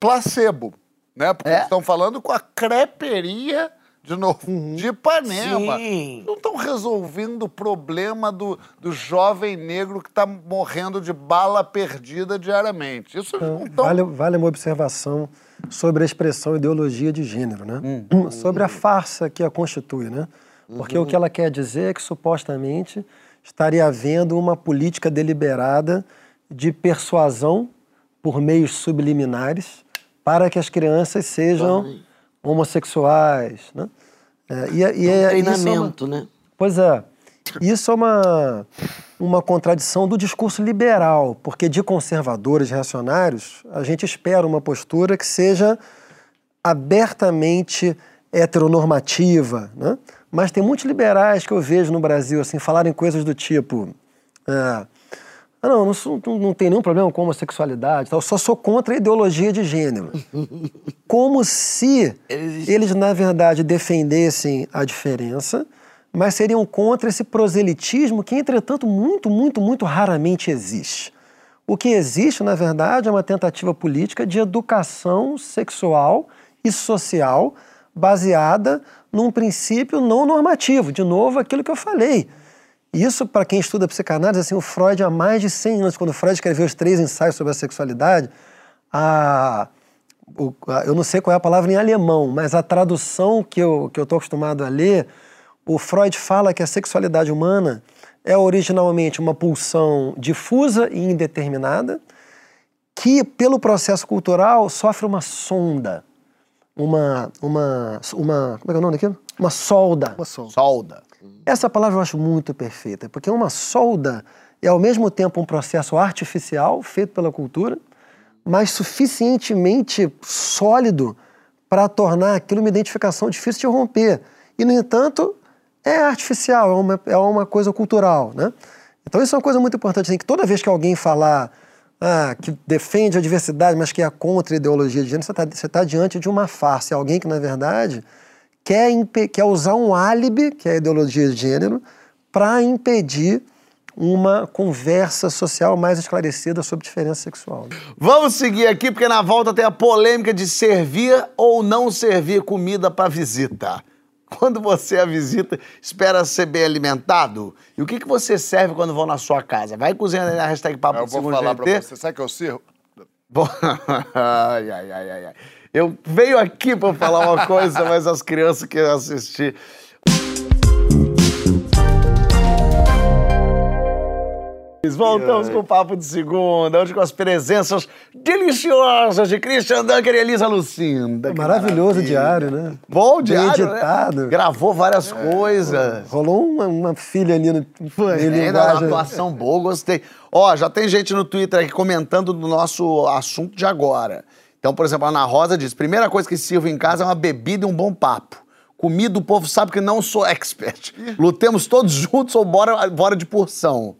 placebo, né? Porque É. estão falando com a creperia, de novo, de Ipanema. Sim. Não estão resolvendo o problema do, do jovem negro que está morrendo de bala perdida diariamente. Isso não estão... Vale, vale uma observação sobre a expressão ideologia de gênero, né? Hum. Sobre a farsa que a constitui, né? Porque o que ela quer dizer é que supostamente estaria havendo uma política deliberada de persuasão por meios subliminares para que as crianças sejam homossexuais. Né? É, e, é- e é- isso é uma- Treinamento, né? Pois é. Isso é uma, uma contradição do discurso liberal, porque de conservadores reacionários, a gente espera uma postura que seja abertamente heteronormativa, né? Mas tem muitos liberais que eu vejo no Brasil assim falarem coisas do tipo, é, ah, não, não, não, tem nenhum problema com homossexualidade, tal, eu só sou contra a ideologia de gênero. (laughs) Como se Eles- eles, na verdade, defendessem a diferença, mas seriam contra esse proselitismo que, entretanto, muito, muito, muito raramente existe. O que existe, na verdade, é uma tentativa política de educação sexual e social baseada num princípio não normativo. De novo, aquilo que eu falei. Isso, para quem estuda psicanálise, assim, o Freud há mais de 100 anos, quando o Freud escreveu os três ensaios sobre a sexualidade, a, o- a- eu não sei qual é a palavra em alemão, mas a tradução que eu que eu estou acostumado a ler, o Freud fala que a sexualidade humana é originalmente uma pulsão difusa e indeterminada, que pelo processo cultural sofre uma sonda, uma uma uma como é que é o nome daquilo? Uma solda. Uma só. Solda. Essa palavra eu acho muito perfeita, porque uma solda é ao mesmo tempo um processo artificial feito pela cultura, mas suficientemente sólido para tornar aquilo uma identificação difícil de romper. E, no entanto, é artificial, é uma, é uma coisa cultural. Né? Então, isso é uma coisa muito importante, assim, que toda vez que alguém falar ah, que defende a diversidade, mas que é contra a ideologia de gênero, você está tá diante de uma farsa. É alguém que, na verdade, quer, quer usar um álibi, que é a ideologia de gênero, para impedir uma conversa social mais esclarecida sobre diferença sexual. Vamos seguir aqui, porque na volta tem a polêmica de servir ou não servir comida para visita. Quando você a visita, espera ser bem alimentado? E o que, que você serve quando vão na sua casa? Vai cozinhando aí na hashtag Papo Eu vou falar GT? pra você, sabe que eu sirvo? Bom, (laughs) ai, ai, ai, ai, ai. Eu venho aqui para falar uma coisa, mas as crianças querem assistir. Voltamos com o Papo de Segunda, hoje com as presenças deliciosas de Christian Dunker e Elisa Lucinda. Maravilhoso maravilha. diário, né? Bom diário, editado. né? Gravou várias coisas. Rolou uma, uma filha ali no, em Ainda uma linguagem. atuação boa, gostei. Ó, já tem gente no Twitter aqui comentando do nosso assunto de agora. Então, por exemplo, a Ana Rosa diz: primeira coisa que sirvo em casa é uma bebida e um bom papo. Comida, o povo sabe que não sou (laughs) expert. Lutemos todos juntos ou bora, bora de porção.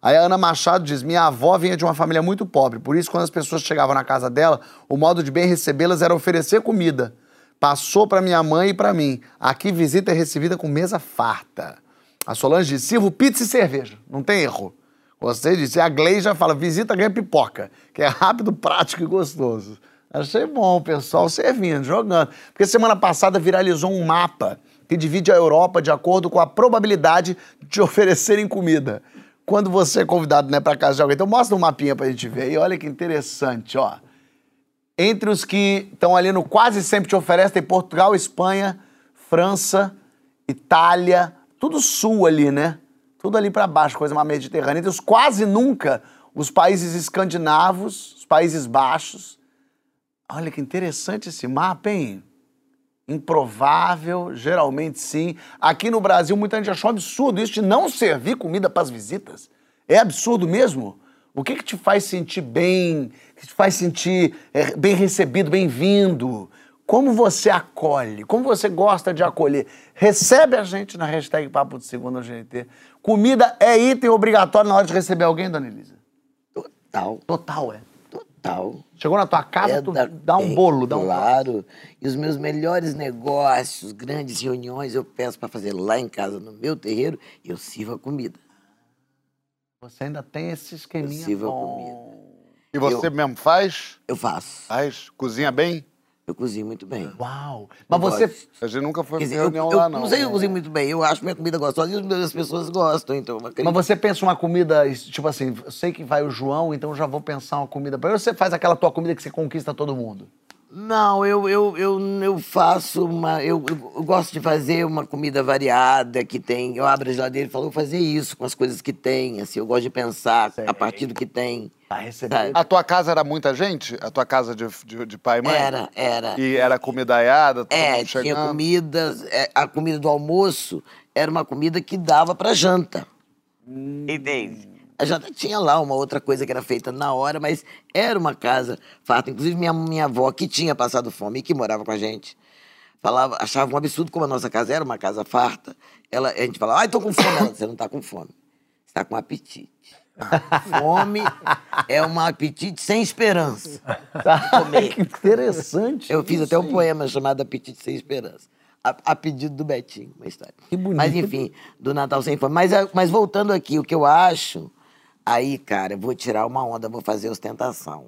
Aí a Ana Machado diz: minha avó vinha de uma família muito pobre, por isso, quando as pessoas chegavam na casa dela, o modo de bem recebê-las era oferecer comida. Passou para minha mãe e para mim. Aqui visita é recebida com mesa farta. A Solange diz: sirvo pizza e cerveja. Não tem erro. Você disse, a Gleija fala, visita ganha pipoca, que é rápido, prático e gostoso. Achei bom pessoal servindo, jogando. Porque semana passada viralizou um mapa que divide a Europa de acordo com a probabilidade de (laughs) oferecerem comida. Quando você é convidado né, para casa de alguém. Então mostra um mapinha pra gente ver aí. Olha que interessante, ó. Entre os que estão ali no quase sempre te oferece, tem Portugal, Espanha, França, Itália, tudo sul ali, né? Tudo ali para baixo, coisa mais mediterrânea. Entre os quase nunca, os países escandinavos, os Países Baixos. Olha que interessante esse mapa, hein? Improvável, geralmente sim. Aqui no Brasil, muita gente achou absurdo isso de não servir comida para as visitas. É absurdo mesmo? O que, que te faz sentir bem, que te faz sentir é, bem recebido, bem-vindo? Como você acolhe? Como você gosta de acolher? Recebe a gente na hashtag Papo de Segunda GNT. Comida é item obrigatório na hora de receber alguém, dona Elisa? Total. Total, é. Total. Chegou na tua casa, É tu da- dá um é, bolo, dá um Claro. E os meus melhores negócios, grandes reuniões, eu peço para fazer lá em casa, no meu terreiro, e eu sirvo a comida. Você ainda tem esse esqueminha Eu sirvo a bom. E você mesmo faz? Eu faço. Faz? Cozinha bem? Eu cozinho muito bem. Uau! Mas Eu você... gosto. A gente nunca foi Quer pra dizer, eu, reunião eu lá, não. não sei, eu cozinho muito bem. Eu acho minha comida gostosa e as pessoas gostam, então... eu acredito. Mas você pensa uma comida, tipo assim, eu sei que vai o João, então eu já vou pensar uma comida pra ele. Ou você faz aquela tua comida que você conquista todo mundo? Não, eu, eu, eu, eu faço uma. Eu, eu gosto de fazer uma comida variada que tem. Eu abro a geladeira e falo, vou fazer isso com as coisas que tem. Assim, eu gosto de pensar a partir do que tem. Sabe? A tua casa era muita gente? A tua casa de, de, de pai e mãe? Era, era. E era comidaiada? É, tinha comida. é, A comida do almoço era uma comida que dava pra janta. Entende? Janta tinha lá uma outra coisa que era feita na hora, mas era uma casa farta. Inclusive, minha, minha avó, que tinha passado fome e que morava com a gente, falava, achava um absurdo como a nossa casa era uma casa farta. Ela, a gente falava, ai, tô com fome. Ela, você não tá com fome. Você tá com apetite. Fome é um apetite sem esperança. que interessante. Eu fiz até um poema chamado Apetite Sem Esperança. A, a pedido do Betinho, uma história. Que bonito. Mas enfim, do Natal Sem Fome. Mas, mas voltando aqui, o que eu acho. Aí, cara, eu vou tirar uma onda, vou fazer ostentação.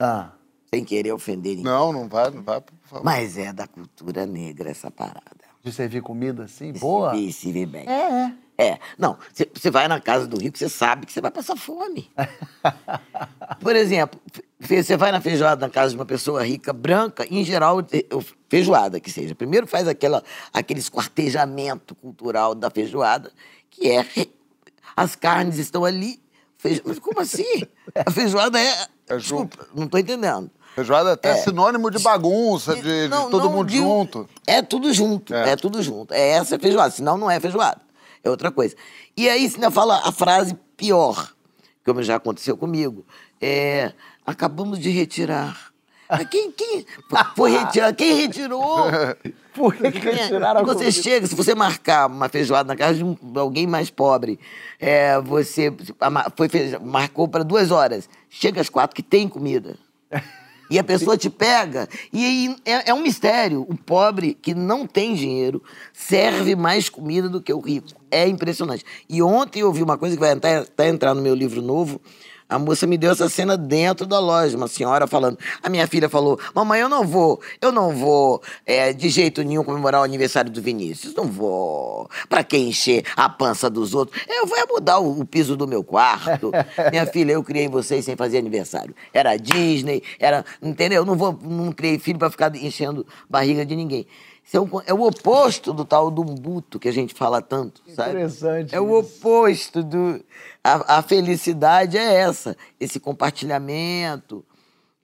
Ah, Sem querer ofender ninguém. Não, não vai, não vai, por favor. Mas é da cultura negra essa parada. de servir comida assim, Se boa? vê, se vê bem. É, é. É, não, você vai na casa do rico, você sabe que você vai passar fome. (laughs) Por exemplo, você vai na feijoada na casa de uma pessoa rica, branca, em geral, o- feijoada que seja. Primeiro faz aquela, aquele esquartejamento cultural da feijoada, que é as carnes estão ali. Feijo... Mas como assim? A feijoada é. É Desculpa, não tô entendendo. Feijoada é até É. sinônimo de bagunça, de, de Não, todo não mundo digo- junto. É tudo junto, É. é. tudo junto. É essa é feijoada, senão não é feijoada. É outra coisa. E aí você ainda fala a frase pior, como já aconteceu comigo. É, acabamos de retirar. Quem, quem foi retirar? Quem retirou? (laughs) Por que, que retiraram a você comida? chega, se você marcar uma feijoada na casa de alguém mais pobre, é, você foi, feijo- marcou para duas horas, chega às quatro que tem comida. E a pessoa te pega. E aí é, é um mistério. O pobre que não tem dinheiro serve mais comida do que o rico. É impressionante. E ontem eu ouvi uma coisa que vai entrar, tá entrar no meu livro novo. A moça me deu essa cena dentro da loja, uma senhora falando. A minha filha falou: Mamãe, eu não vou, eu não vou é, de jeito nenhum comemorar o aniversário do Vinícius. Não vou. Pra que encher a pança dos outros? Eu vou é mudar o, o piso do meu quarto. (laughs) minha filha, eu criei vocês sem fazer aniversário. Era Disney, era. Entendeu? Não vou, não criei filho pra ficar enchendo barriga de ninguém. É, um- é o oposto do tal do umbuto que a gente fala tanto, sabe? Interessante É o isso. oposto do. A, a felicidade é essa, esse compartilhamento,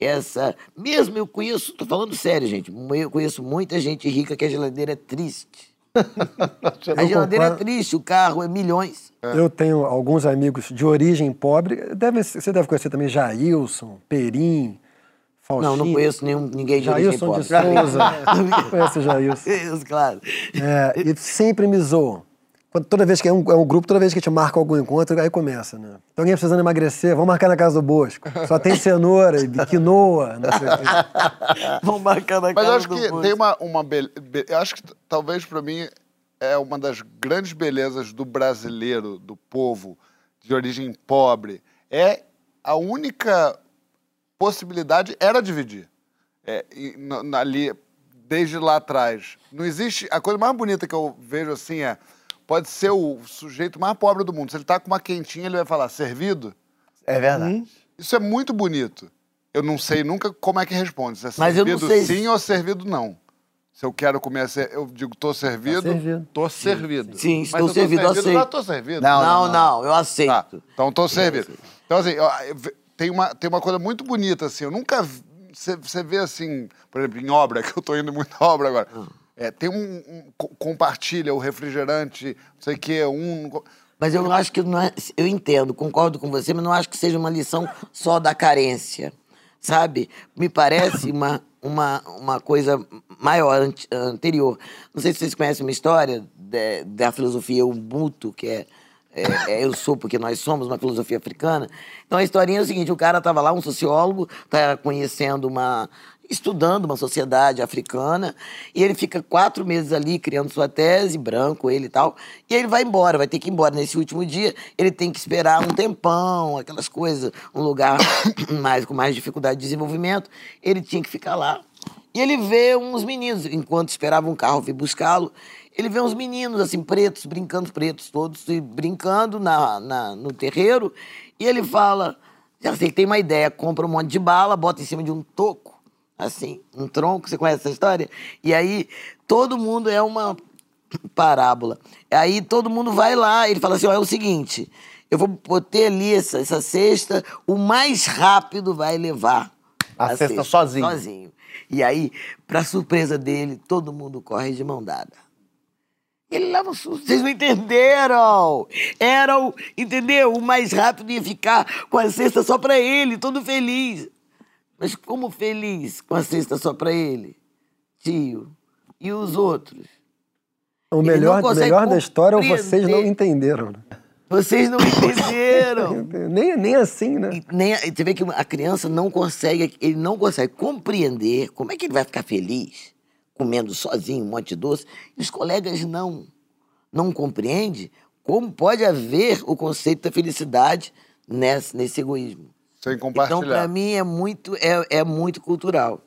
essa. Mesmo eu conheço, tô falando sério, gente. Eu conheço muita gente rica que a geladeira é triste. (laughs) A geladeira é triste, o carro é milhões. Eu tenho alguns amigos de origem pobre. Deve, você deve conhecer também Jailson, Perim, Faustinho. Não, não conheço nenhum, ninguém de origem Jailson de (laughs) Souza. Não conhece o Jailson. Isso, claro. É, e sempre me zoam. Quando- toda vez que é um, é um grupo, toda vez que a gente marca algum encontro, aí começa, né? Tem alguém precisando emagrecer, vamos marcar na casa do Bosco. Só tem cenoura e quinoa, não sei o quê. (laughs) Vão marcar na Mas eu cara acho do que Bosco. tem uma, uma be- Eu acho que talvez pra mim é uma das grandes belezas do brasileiro, do povo de origem pobre. É a única possibilidade era dividir. É, e na- ali, desde lá atrás. Não existe. A coisa mais bonita que eu vejo assim é. Pode ser o sujeito mais pobre do mundo. Se ele tá com uma quentinha, ele vai falar, servido? É verdade. Isso é muito bonito. Eu não sei nunca como é que responde. Se é Mas eu não servido sei sim ou servido não. Se eu quero comer, eu digo tô servido, servido. tô servido. Sim, Mas estou eu tô servido, servido, aceito. já tô servido. Não, Não, não, eu aceito. Tá, então tô servido. Então assim, tem uma, tem uma coisa muito bonita assim, eu nunca você vê assim, por exemplo, em obra, (laughs) que eu tô indo muito na obra agora. Ah. É, tem um, um co- compartilha o refrigerante, não sei o quê, um Mas eu acho que não é, eu entendo, concordo com você, mas não acho que seja uma lição só da carência, sabe? Me parece uma, uma, uma coisa maior, ante- anterior. Não sei se vocês conhecem uma história de- da filosofia Ubuntu, que é, é, é eu sou porque nós somos, uma filosofia africana. Então a historinha é o seguinte, o cara estava lá, um sociólogo, está conhecendo uma estudando uma sociedade africana e ele fica quatro meses ali criando sua tese, branco ele e tal, e ele vai embora, vai ter que ir embora nesse último dia, ele tem que esperar um tempão, aquelas coisas, um lugar (coughs) mais com mais dificuldade de desenvolvimento, ele tinha que ficar lá. E ele vê uns meninos, enquanto esperava um carro vir buscá-lo, ele vê uns meninos assim, pretos, brincando, pretos todos, e brincando na, na- no terreiro, e ele fala, já sei, tem uma ideia, compra um monte de bala, bota em cima de um toco, assim, um tronco, você conhece essa história? E aí todo mundo é uma parábola. Aí todo mundo vai lá, ele fala assim, ó, é o seguinte, eu vou botar ali essa, essa cesta, o mais rápido vai levar A cesta sozinho. Sozinho. E aí, pra surpresa dele, todo mundo corre de mão dada. Ele leva susto. Vocês não entenderam? Era o, entendeu? O mais rápido ia ficar com a cesta só pra ele, todo feliz. Mas como feliz com a cesta só pra ele? Tio. E os outros? O Ele melhor, melhor da história é vocês não entenderam. né? Vocês não (laughs) entenderam. Nem, nem assim, né? E nem, você vê que a criança não consegue, ele não consegue compreender como é que ele vai ficar feliz comendo sozinho um monte de doce. E os colegas não, não compreendem como pode haver o conceito da felicidade nesse, nesse egoísmo. Sem Então, compartilhar. para mim, é muito, é, é muito cultural.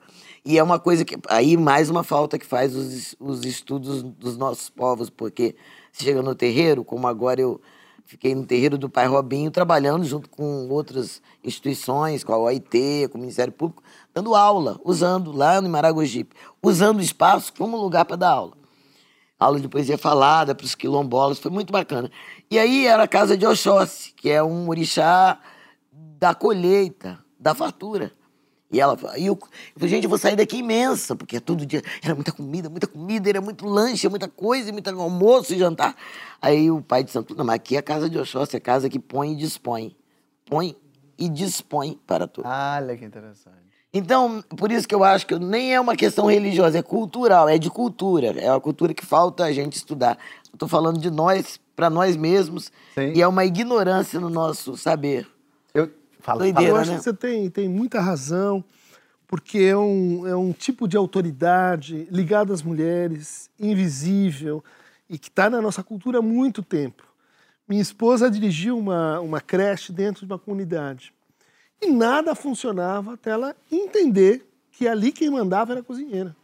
E é uma coisa que. Aí, mais uma falta que faz os, os estudos dos nossos povos, porque você chega no terreiro, como agora eu fiquei no terreiro do Pai Robinho, trabalhando junto com outras instituições, com a OIT, com o Ministério Público, dando aula, usando, lá no Maragogipe, usando o espaço como lugar para dar aula aula de poesia falada para os quilombolas, foi muito bacana. E aí era a casa de Oxóssi, que é um orixá da colheita, da fartura. E ela fa- e eu, eu falei, gente, eu vou sair daqui imensa, porque todo dia era muita comida, muita comida, era muito lanche, muita coisa, muito almoço e jantar. Aí o pai de Santo, não, mas aqui é a casa de Oxóssi, é a casa que põe e dispõe. Põe e dispõe para tudo. Olha que interessante. Então, por isso que eu acho que nem é uma questão religiosa, é cultural, é de cultura. É uma cultura que falta a gente estudar. Tô falando de nós, para nós mesmos, Sim. e é uma ignorância no nosso saber. Eu falo, Doideira, Eu acho né? que você tem, tem muita razão, porque é um, é um tipo de autoridade ligado às mulheres, invisível, e que está na nossa cultura há muito tempo. Minha esposa dirigiu uma, uma creche dentro de uma comunidade. E nada funcionava até ela entender que ali quem mandava era a cozinheira.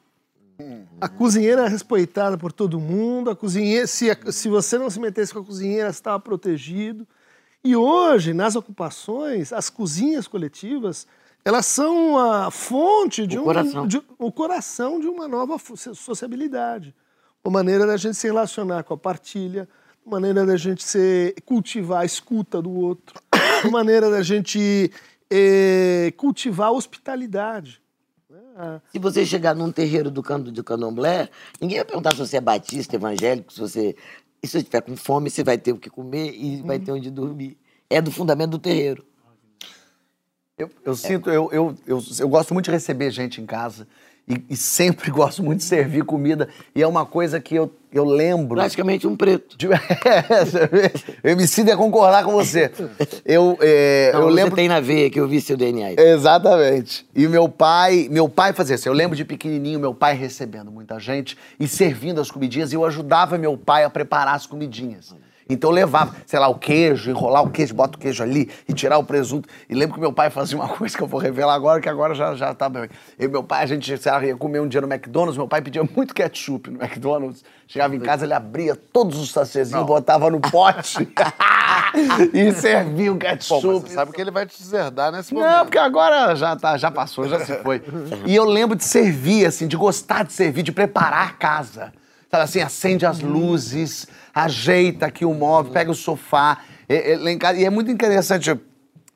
A cozinheira era respeitada por todo mundo, a cozinheira, se, se você não se metesse com a cozinheira, você estava protegido. E hoje, nas ocupações, as cozinhas coletivas, elas são a fonte de O um coração. de- o coração de uma nova sociabilidade. Uma maneira da gente se relacionar com a partilha, uma maneira da gente se cultivar a escuta do outro, (coughs) uma maneira da gente eh, cultivar a hospitalidade. né? A- Se você chegar num terreiro do, can, do candomblé, ninguém vai perguntar se você é batista, evangélico, se você. E se você estiver com fome, você vai ter o que comer e vai ter onde dormir. É do fundamento do terreiro. Eu, eu sinto, eu, eu, eu, eu gosto muito de receber gente em casa e, e sempre (laughs) gosto muito de servir comida. E é uma coisa que eu, eu lembro. Praticamente um preto. de- (laughs) eu MC ia concordar com você. Eu, é, Não, eu você lembro. tem na veia que eu vi seu DNA. aí. Exatamente. E meu pai, meu pai fazia isso. Eu lembro de pequenininho, meu pai recebendo muita gente e servindo as comidinhas e eu ajudava meu pai a preparar as comidinhas. Então eu levava, sei lá, o queijo, enrolar o queijo, bota o queijo ali e tirar o presunto. E lembro que meu pai fazia uma (laughs) coisa que eu vou revelar agora, que agora já, já tá bem. Eu e meu pai, a gente sei lá, ia comer um dia no McDonald's, meu pai pedia muito ketchup no McDonald's. Chegava em casa, ele abria todos os sachêzinhos, botava no pote (laughs) (laughs) e servia o Pô, ketchup. mas você sabe que ele vai te deserdar nesse Não, momento. porque agora já, tá, já passou, já se foi. E eu lembro de servir, assim, de gostar de servir, de preparar a casa. Sabe assim, acende as luzes, ajeita aqui o móvel, pega o sofá. Em casa- e é muito interessante.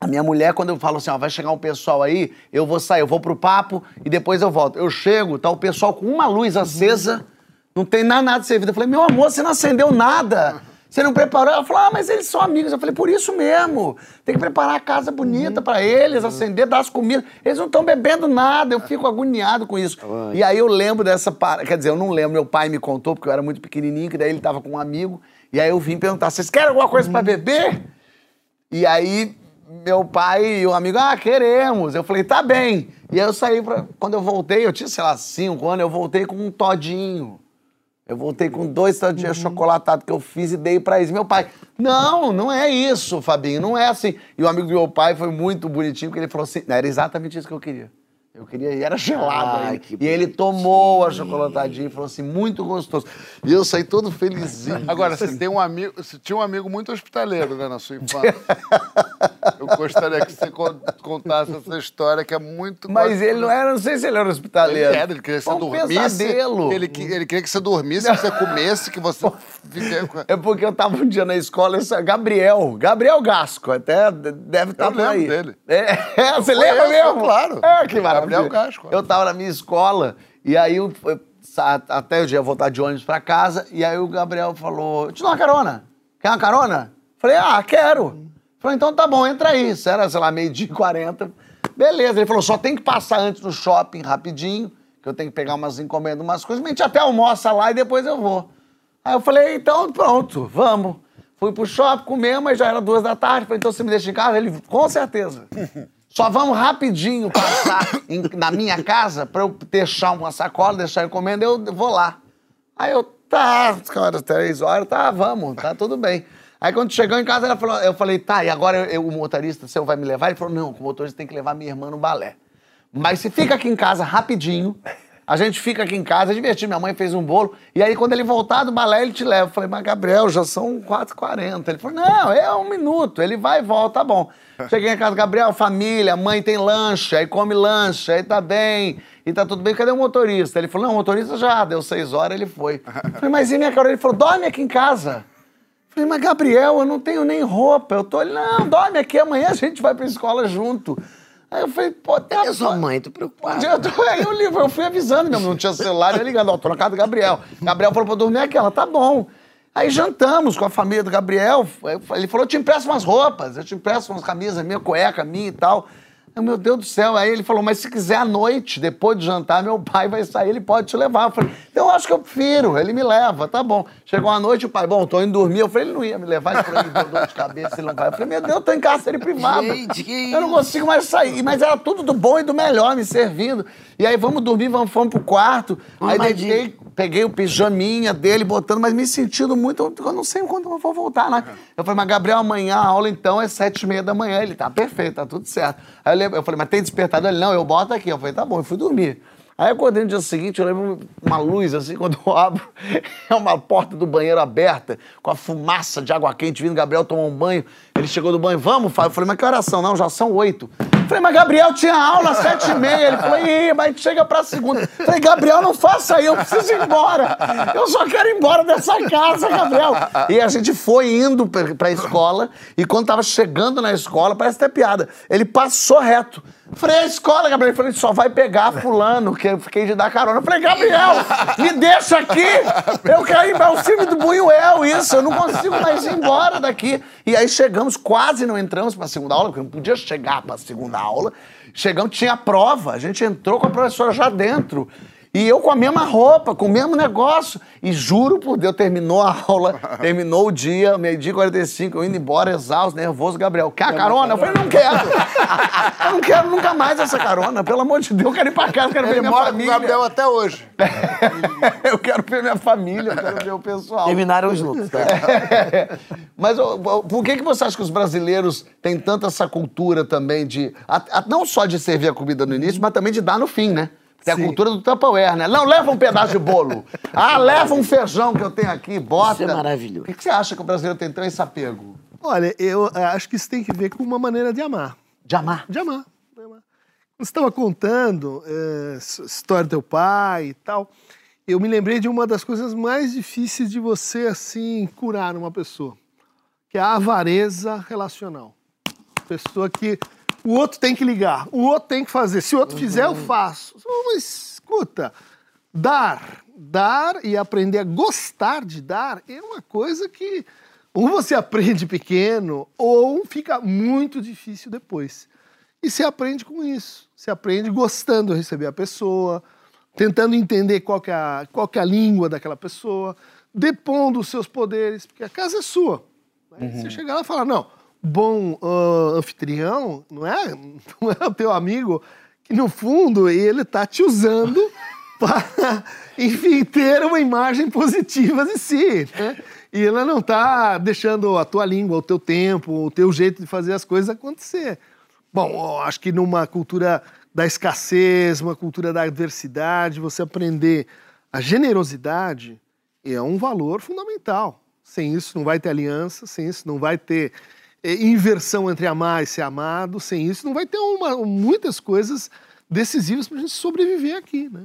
A minha mulher, quando eu falo assim, ó, vai chegar um pessoal aí, eu vou sair, eu vou pro papo e depois eu volto. Eu chego, tá o pessoal com uma luz acesa, não tem nada, nada servido. Eu falei, meu amor, você não acendeu nada. Você não preparou? Ela falou, ah, mas eles são amigos. Eu falei, por isso mesmo. Tem que preparar a casa bonita pra eles, acender, dar as comidas. Eles não estão bebendo nada. Eu fico agoniado com isso. E aí eu lembro dessa parada. Quer dizer, eu não lembro. Meu pai me contou, porque eu era muito pequenininho, que daí ele tava com um amigo. E aí eu vim perguntar, vocês querem alguma coisa pra beber? E aí, meu pai e o amigo, ah, queremos. Eu falei, tá bem. E aí eu saí pra. Quando eu voltei, eu tinha, sei lá, cinco anos, eu voltei com um todinho. Eu voltei com dois todinhos chocolatados que eu fiz e dei pra eles. Meu pai, não, não é isso, Fabinho, não é assim. E o amigo do meu pai foi muito bonitinho, porque ele falou assim, era exatamente isso que eu queria. Eu queria, e era gelado Ai, ainda. que E ele tomou a chocolatadinha e falou assim, muito gostoso. E eu saí todo felizinho. (laughs) Agora, você tem um amigo, você tinha um amigo muito hospitaleiro, né, na sua infância. (laughs) Eu gostaria que você con- contasse essa história que é muito. Mas ele não era, não sei se ele era Ele hospitaleiro. era, ele queria que você um dormisse. pesadelo. Ele, ele queria que você dormisse, que você comesse, que você. (laughs) É porque eu tava um dia na escola, esse Gabriel, Gabriel Gasco, até deve estar Eu por aí. lembro dele. É, é, você Eu lembra conheço, mesmo? claro. É, que maravilha. Gabriel Gasco. Eu tava na minha escola, e aí eu, eu- até eu ia voltar de ônibus pra casa, e aí o Gabriel falou, te dou uma carona, quer uma carona? Falei, ah, quero. Falei, então tá bom, entra aí. Isso era, sei lá, meio-dia e 40. Beleza, ele falou, só tem que passar antes no shopping rapidinho, que eu tenho que pegar umas encomendas, umas coisas, mas a gente até almoça lá e depois eu vou. Aí eu falei, então pronto, vamos. Fui pro shopping, comer, mas já era duas da tarde. Falei, então você me deixa em casa? Ele, com certeza. (laughs) Só vamos rapidinho passar (coughs) em- na minha casa pra eu deixar uma sacola, deixar a encomenda, eu vou lá. Aí eu, tá, cara, três horas, tá, vamos, tá tudo bem. Aí quando chegou em casa, ela falou, eu falei, tá, e agora eu- eu- o motorista seu vai me levar? Ele falou, não, o motorista tem que levar minha irmã no balé. Mas se fica aqui em casa rapidinho, a gente fica aqui em casa, divertir. Minha mãe fez um bolo. E aí, quando ele voltar do balé, ele te leva. Eu falei, mas Gabriel, já são 4h40. Ele falou, não, é um minuto. Ele vai e volta, tá bom. (laughs) Cheguei em casa, Gabriel, família, mãe tem lanche, aí come lanche, aí tá bem, e tá tudo bem. Cadê o motorista? Ele falou, não, o motorista já deu seis horas, ele foi. (laughs) Eu falei, mas e minha Carol? Ele falou, dorme aqui em casa. Eu Falei, mas Gabriel, eu não tenho nem roupa. Eu tô, ele, não, dorme aqui, amanhã a gente vai pra escola junto. Aí eu falei, pô, tem Cadê sua mãe? Tô preocupado. eu, tô- aí eu, li- eu fui avisando mesmo, não tinha celular, eu ia ligando, ó, tô na casa do Gabriel. Gabriel falou pra eu dormir aqui, ela, tá bom. Aí jantamos com a família do Gabriel, ele falou, eu te empresto umas roupas, eu te empresto umas camisas, minha cueca, minha e tal. Eu, meu Deus do céu, aí ele falou, mas se quiser à noite, depois de jantar, meu pai vai sair, ele pode te levar. Eu falei, então eu acho que eu prefiro, ele me leva, tá bom. Chegou a noite, o pai, bom, tô indo dormir. Eu falei, ele não ia me levar, ele falou, ele deu dor de cabeça, ele não vai. Eu falei, meu Deus, eu tô em cárcere privado. Eu não consigo mais sair. Mas era tudo do bom e do melhor me servindo. E aí, vamos dormir, vamos, fomos pro quarto. Uma aí deitei, peguei o pijaminha dele, botando, mas me sentindo muito. Eu não sei quando eu vou voltar, né? Eu falei, mas Gabriel, amanhã a aula então é sete e meia da manhã. Ele tá perfeito, tá tudo certo. Aí eu, eu falei, mas tem despertador? Ele, não, eu boto aqui. Eu falei, tá bom, eu fui dormir. Aí eu acordei no dia seguinte, eu lembro uma luz assim, quando eu abro, (laughs) é uma porta do banheiro aberta, com a fumaça de água quente vindo, Gabriel tomou um banho, ele chegou do banho, vamos, Fábio? Eu falei, mas que horas são? Não, já são oito. Falei, mas Gabriel tinha aula às sete e meia. Ele falou, ih, mas chega pra segunda. Falei, Gabriel, não faça aí, eu preciso ir embora. Eu só quero ir embora dessa casa, Gabriel. E a gente foi indo pra, escola, e quando tava chegando na escola, parece até piada, ele passou reto. Falei, a escola, Gabriel. Falou, só vai pegar fulano, que eu fiquei de dar carona. Falei, Gabriel, me deixa aqui. Eu quero ir para o filme do Buñuel, isso. Eu não consigo mais ir embora daqui. E aí chegamos, quase não entramos para a segunda aula, porque não podia chegar para a segunda aula. Chegamos, tinha prova. A gente entrou com a professora já dentro. E eu com a mesma roupa, com o mesmo negócio. E juro por Deus, terminou a aula, (laughs) terminou o dia, meio-dia e 45, eu indo embora, exausto, nervoso, Gabriel. Quer a carona? Eu falei, não quero. (laughs) eu não quero nunca mais essa carona. Pelo amor de Deus, eu quero ir pra casa, quero ver minha mora com o família. Gabriel até hoje. (laughs) eu quero ver minha família, eu quero ver o pessoal. Terminaram juntos, tá? Mas por que, que você acha que os brasileiros têm tanta essa cultura também de. a- a- não só de servir a comida no início, mas também de dar no fim, né? Tem a Sim. cultura do Tupperware, né? Não, leva um pedaço de bolo. Ah, leva um feijão que eu tenho aqui, bota. Isso é maravilhoso. Por que, que você acha que o brasileiro tem tão esse apego? Olha, eu eh, acho que isso tem que ver com uma maneira de amar. De amar. De amar. de amar. Você estava contando s- história do teu pai e tal. Eu me lembrei de uma das coisas mais difíceis de você, assim, curar uma pessoa. Que é a avareza relacional. Pessoa que o outro tem que ligar, o outro tem que fazer. Se o outro fizer, eu faço. Mas, escuta, dar, dar e aprender a gostar de dar é uma coisa que ou você aprende pequeno ou fica muito difícil depois. E você aprende com isso. Você aprende gostando de receber a pessoa, tentando entender qual que é a, qual que é a língua daquela pessoa, depondo os seus poderes, porque a casa é sua. né? Você chegar lá e falar, não, bom ah, anfitrião não é, (laughs) não é o teu amigo que, no fundo, ele tá te usando (laughs) para, enfim, ter uma imagem positiva de si, né? E ela não tá deixando a tua língua, o teu tempo, o teu jeito de fazer as coisas acontecer. Bom, acho que numa cultura da escassez, uma cultura da adversidade, você aprender a generosidade é um valor fundamental. Sem isso não vai ter aliança, sem isso não vai ter inversão entre amar e ser amado. Sem isso, não vai ter uma, muitas coisas decisivas para a gente sobreviver aqui, né?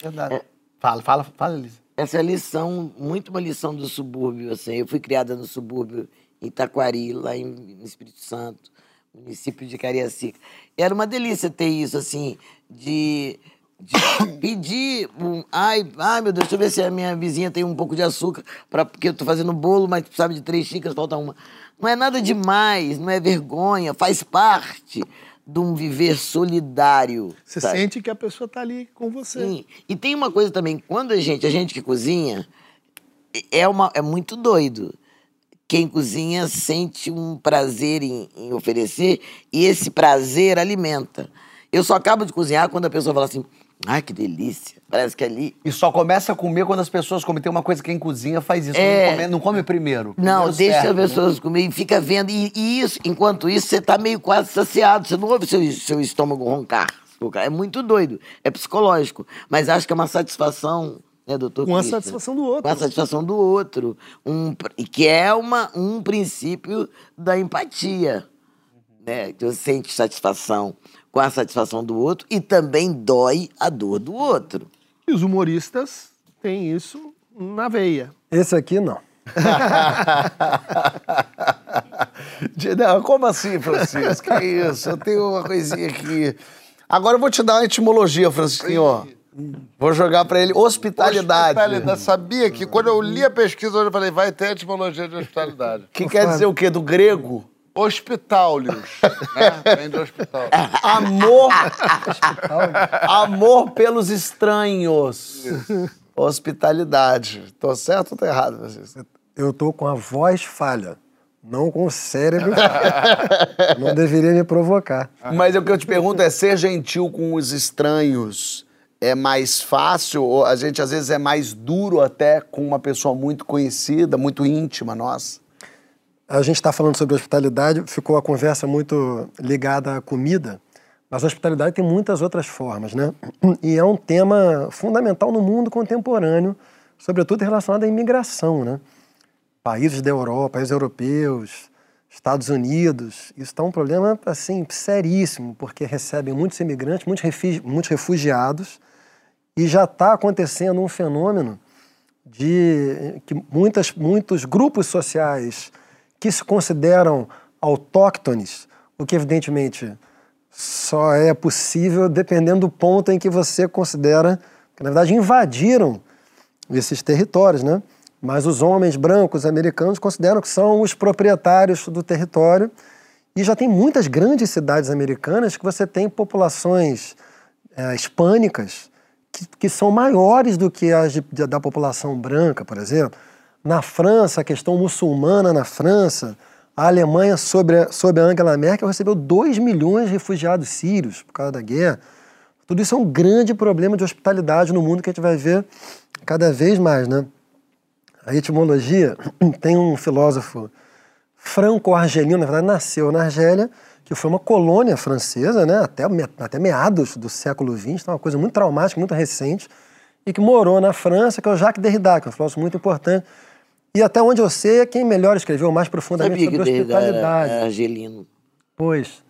Verdade. Fala, fala, fala, Elisa. Essa é a lição, muito uma lição do subúrbio, assim. Eu fui criada no subúrbio, em Itaquari, lá em, no Espírito Santo, município de Cariacica. Era uma delícia ter isso, assim, de, de (coughs) pedir um... Ai, ai, meu Deus, deixa eu ver se a minha vizinha tem um pouco de açúcar, pra, porque eu tô fazendo bolo, mas precisava de três xícaras, falta uma. Não é nada demais, não é vergonha, faz parte de um viver solidário. Você sabe? sente que a pessoa está ali com você. Sim. E tem uma coisa também, quando a gente, a gente que cozinha, é, uma, é muito doido. Quem cozinha sente um prazer em, em oferecer e esse prazer alimenta. Eu só acabo de cozinhar quando a pessoa fala assim, ai que delícia, parece que ali... E só começa a comer quando as pessoas comem. Tem uma coisa que quem cozinha faz isso. É. Não, come, não come primeiro. Não, Primeiro deixa serve, as né? pessoas comer e fica vendo. E, e isso, enquanto isso, você tá meio quase saciado. Você não ouve seu, seu estômago roncar. É muito doido. É psicológico. Mas acho que é uma satisfação, né, doutor? Com a satisfação do outro. Com a satisfação do outro. Um, e que é uma, um princípio da empatia. Né? Que você sente satisfação com a satisfação do outro e também dói a dor do outro. E os humoristas têm isso na veia. Esse aqui não. (laughs) Não, como assim, Francisco? Que isso? Eu tenho uma coisinha aqui. Agora eu vou te dar uma etimologia, Francisquinho. Vou jogar pra ele hospitalidade. Hospitalidade. Sabia que quando eu li a pesquisa eu falei, vai ter etimologia de hospitalidade. Que quer dizer o quê? Do grego? Hospitálios. (laughs) né? Vem de hospital. Amor. Amor pelos estranhos. Hospitalidade. Tô certo ou tô errado, Francisco? Eu tô com a voz falha, não com o cérebro. (laughs) não deveria me provocar. Mas o que eu te pergunto é ser gentil com os estranhos é mais fácil ou a gente às vezes é mais duro até com uma pessoa muito conhecida, muito íntima nossa? A gente está falando sobre hospitalidade, ficou a conversa muito ligada à comida, mas a hospitalidade tem muitas outras formas, né? E é um tema fundamental no mundo contemporâneo, sobretudo relacionado à imigração, né? Países da Europa, países europeus, Estados Unidos, isso está um problema assim seríssimo, porque recebem muitos imigrantes, muitos, muitos refugiados, e já está acontecendo um fenômeno de que muitas, muitos grupos sociais que se consideram autóctones, o que evidentemente só é possível dependendo do ponto em que você considera que, na verdade, invadiram esses territórios, né? Mas os homens brancos americanos consideram que são os proprietários do território e já tem muitas grandes cidades americanas que você tem populações eh, hispânicas que, que são maiores do que as de- da população branca, por exemplo. Na França, a questão muçulmana na França, a Alemanha, sob a, a Angela Merkel, recebeu 2 milhões de refugiados sírios por causa da guerra. Tudo isso é um grande problema de hospitalidade no mundo que a gente vai ver cada vez mais, né? A etimologia (clears throat) tem um filósofo franco-argelino, na verdade nasceu na Argélia, que foi uma colônia francesa, né, até, até meados do século XX, então uma coisa muito traumática, muito recente, e que morou na França, que é o Jacques Derrida, que é um filósofo muito importante. E até onde eu sei, é quem melhor escreveu mais profundamente Sabia que sobre era, hospitalidade. era argelino. Pois.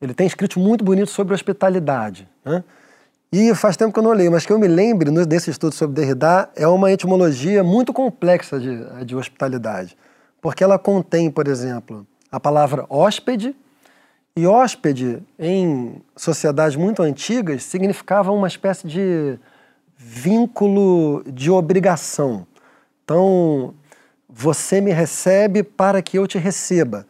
Ele tem escrito muito bonito sobre hospitalidade. Né? E faz tempo que eu não leio, mas que eu me lembre desse estudo sobre Derrida é uma etimologia muito complexa de, de hospitalidade. Porque ela contém, por exemplo, a palavra hóspede, e hóspede, em sociedades muito antigas, significava uma espécie de vínculo de obrigação. Então, você me recebe para que eu te receba.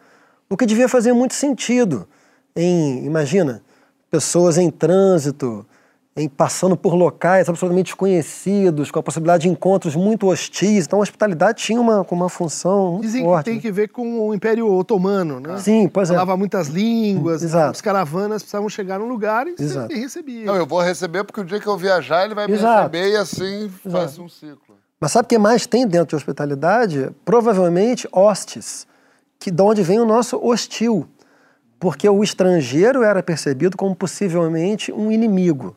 O que devia fazer muito sentido em, imagina, pessoas em trânsito, em passando por locais absolutamente desconhecidos, com a possibilidade de encontros muito hostis. Então, a hospitalidade tinha uma, uma função muito Dizem que forte. tem que ver com o Império Otomano, né? Sim, pois é. Falava muitas línguas, Exato. as caravanas precisavam chegar num lugar e Exato. ser recebiam. Não, eu vou receber porque o dia que eu viajar ele vai me Exato. receber e assim faz um ciclo. Mas sabe o que mais tem dentro de hospitalidade? Provavelmente hostes, que de onde vem o nosso hostil. Porque o estrangeiro era percebido como possivelmente um inimigo.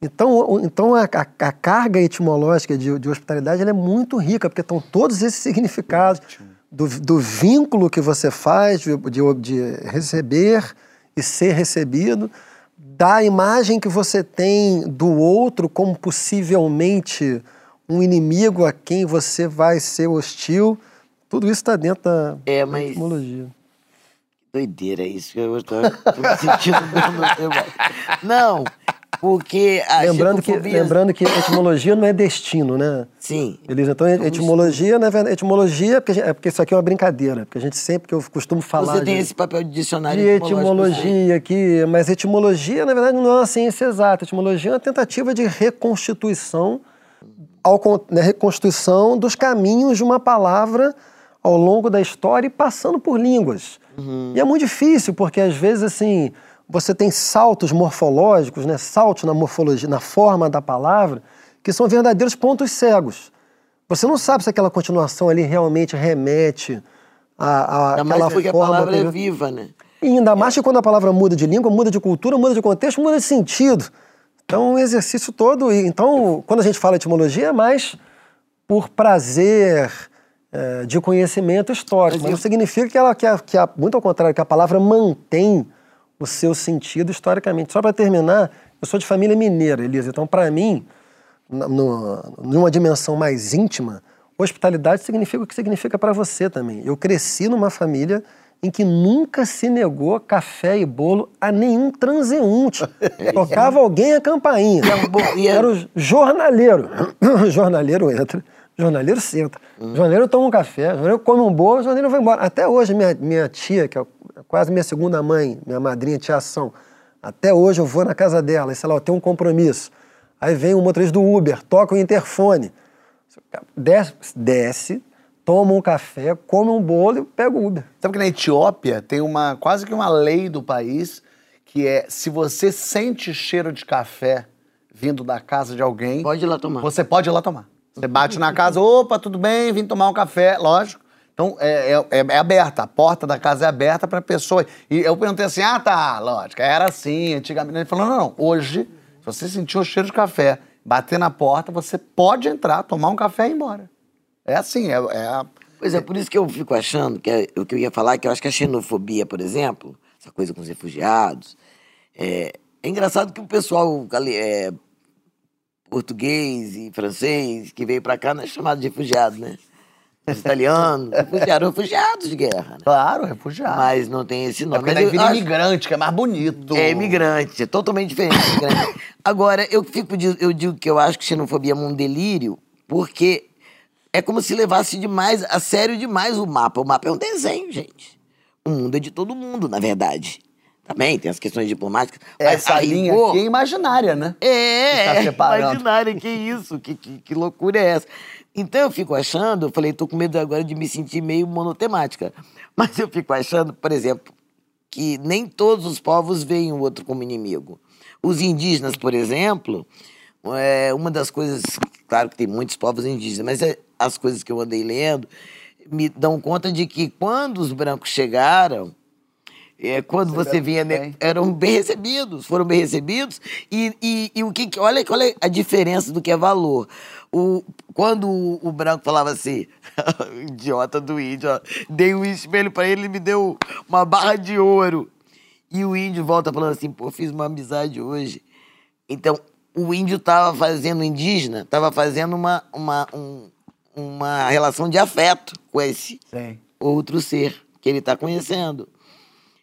Então, então a, a- a carga etimológica de, de hospitalidade é muito rica, porque estão todos esses significados. do, do vínculo que você faz de, de, de receber e ser recebido, da imagem que você tem do outro como possivelmente um inimigo a quem você vai ser hostil. Tudo isso está dentro da, É, da mas- etimologia. Doideira isso. Eu tô, tô me sentindo (laughs) tema. Não, porque a Lembrando que, lembrando que etimologia não é destino, né? Sim. Beleza? Então, etimologia, na verdade, etimologia é porque, gente- é porque isso aqui é uma brincadeira, porque a gente sempre que eu costumo falar Você tem de, esse papel de dicionário de etimologia aqui, mas etimologia, na verdade, não é uma ciência exata. Etimologia é uma tentativa de reconstituição, ao, con- né, reconstituição dos caminhos de uma palavra ao longo da história e passando por línguas. E é muito difícil, porque às vezes, assim, você tem saltos morfológicos, né, saltos na morfologia, na forma da palavra, que são verdadeiros pontos cegos. Você não sabe se aquela continuação ali realmente remete a, a Ainda mais porque a forma palavra é viva, né? E ainda mais que quando a palavra muda de língua, muda de cultura, muda de contexto, muda de sentido. Então, o exercício todo. e- Então, quando a gente fala etimologia, é mais por prazer eh, de conhecimento histórico. Mas não significa que ela, que a, que a- muito ao contrário, que a palavra mantém o seu sentido historicamente. Só para terminar, eu sou de família mineira, Elisa. Então, para mim, no, numa dimensão mais íntima, hospitalidade significa o que significa para você também. Eu cresci numa família em que nunca se negou café e bolo a nenhum transeunte. (laughs) Tocava alguém a campainha. É é- Era o jornaleiro. O (coughs) jornaleiro entra, o jornaleiro senta. O jornaleiro toma um café, jornaleiro come um bolo, o jornaleiro vai embora. Até hoje, minha, minha tia, que é quase minha segunda mãe, minha madrinha, tia Ação, até hoje eu vou na casa dela, e sei lá, eu tenho um compromisso. Aí vem o motorista do Uber, toca o interfone. Desce, desce, toma um café, come um bolo e pega o Uber. Sabe que na Etiópia tem uma quase que uma lei do país que é se você sente cheiro de café vindo da casa de alguém, Pode ir lá tomar. você pode ir lá tomar. Você bate na casa, opa, tudo bem, vim tomar um café, lógico. Então é, é, é- é aberta, a porta da casa é aberta para pessoa. E eu perguntei assim: ah, tá, lógico, era assim antigamente. Ele falou: não, não, hoje, se você sentiu o cheiro de café, bater na porta, você pode entrar, tomar um café e ir embora. É assim, é, é a- Pois é, por isso que eu fico achando, que é, o que eu ia falar, que eu acho que a xenofobia, por exemplo, essa coisa com os refugiados, é, é engraçado que o pessoal é, português e francês que veio pra cá não é chamado de refugiado, né? Os italianos, (laughs) refugiados, refugiados de guerra, né? claro, refugiado. Mas não tem esse é nome. porque Mas daí vira acho- imigrante, que é mais bonito. É imigrante, é totalmente diferente. (laughs) Agora, eu fico eu digo que eu acho que xenofobia é um delírio, porque é como se levasse demais, a sério demais o mapa. O mapa é um desenho, gente. O mundo é de todo mundo, na verdade. Também tem as questões diplomáticas. mas Essa a linha rigor- aqui é imaginária, né? é, Está separando. imaginária, que isso, que, que, que loucura é essa? Então eu fico achando, eu falei, tô com medo agora de me sentir meio monotemática, (laughs) mas eu fico achando, por exemplo, que nem todos os povos veem o outro como inimigo. Os indígenas, por exemplo, é uma das coisas, claro que tem muitos povos indígenas, mas é- as coisas que eu andei lendo me dão conta de que quando os brancos chegaram, é, quando você vinha, né, bem. eram bem recebidos, foram bem recebidos. E, e, e o que, olha, olha a diferença do que é valor. O, quando o, o branco falava assim, (laughs) idiota do índio, ó, dei um espelho pra ele, ele me deu uma barra de ouro. E o índio volta falando assim, pô, fiz uma amizade hoje. Então, o índio tava fazendo, o indígena, tava fazendo uma, uma, um- uma relação de afeto com esse Sim. outro ser que ele está conhecendo.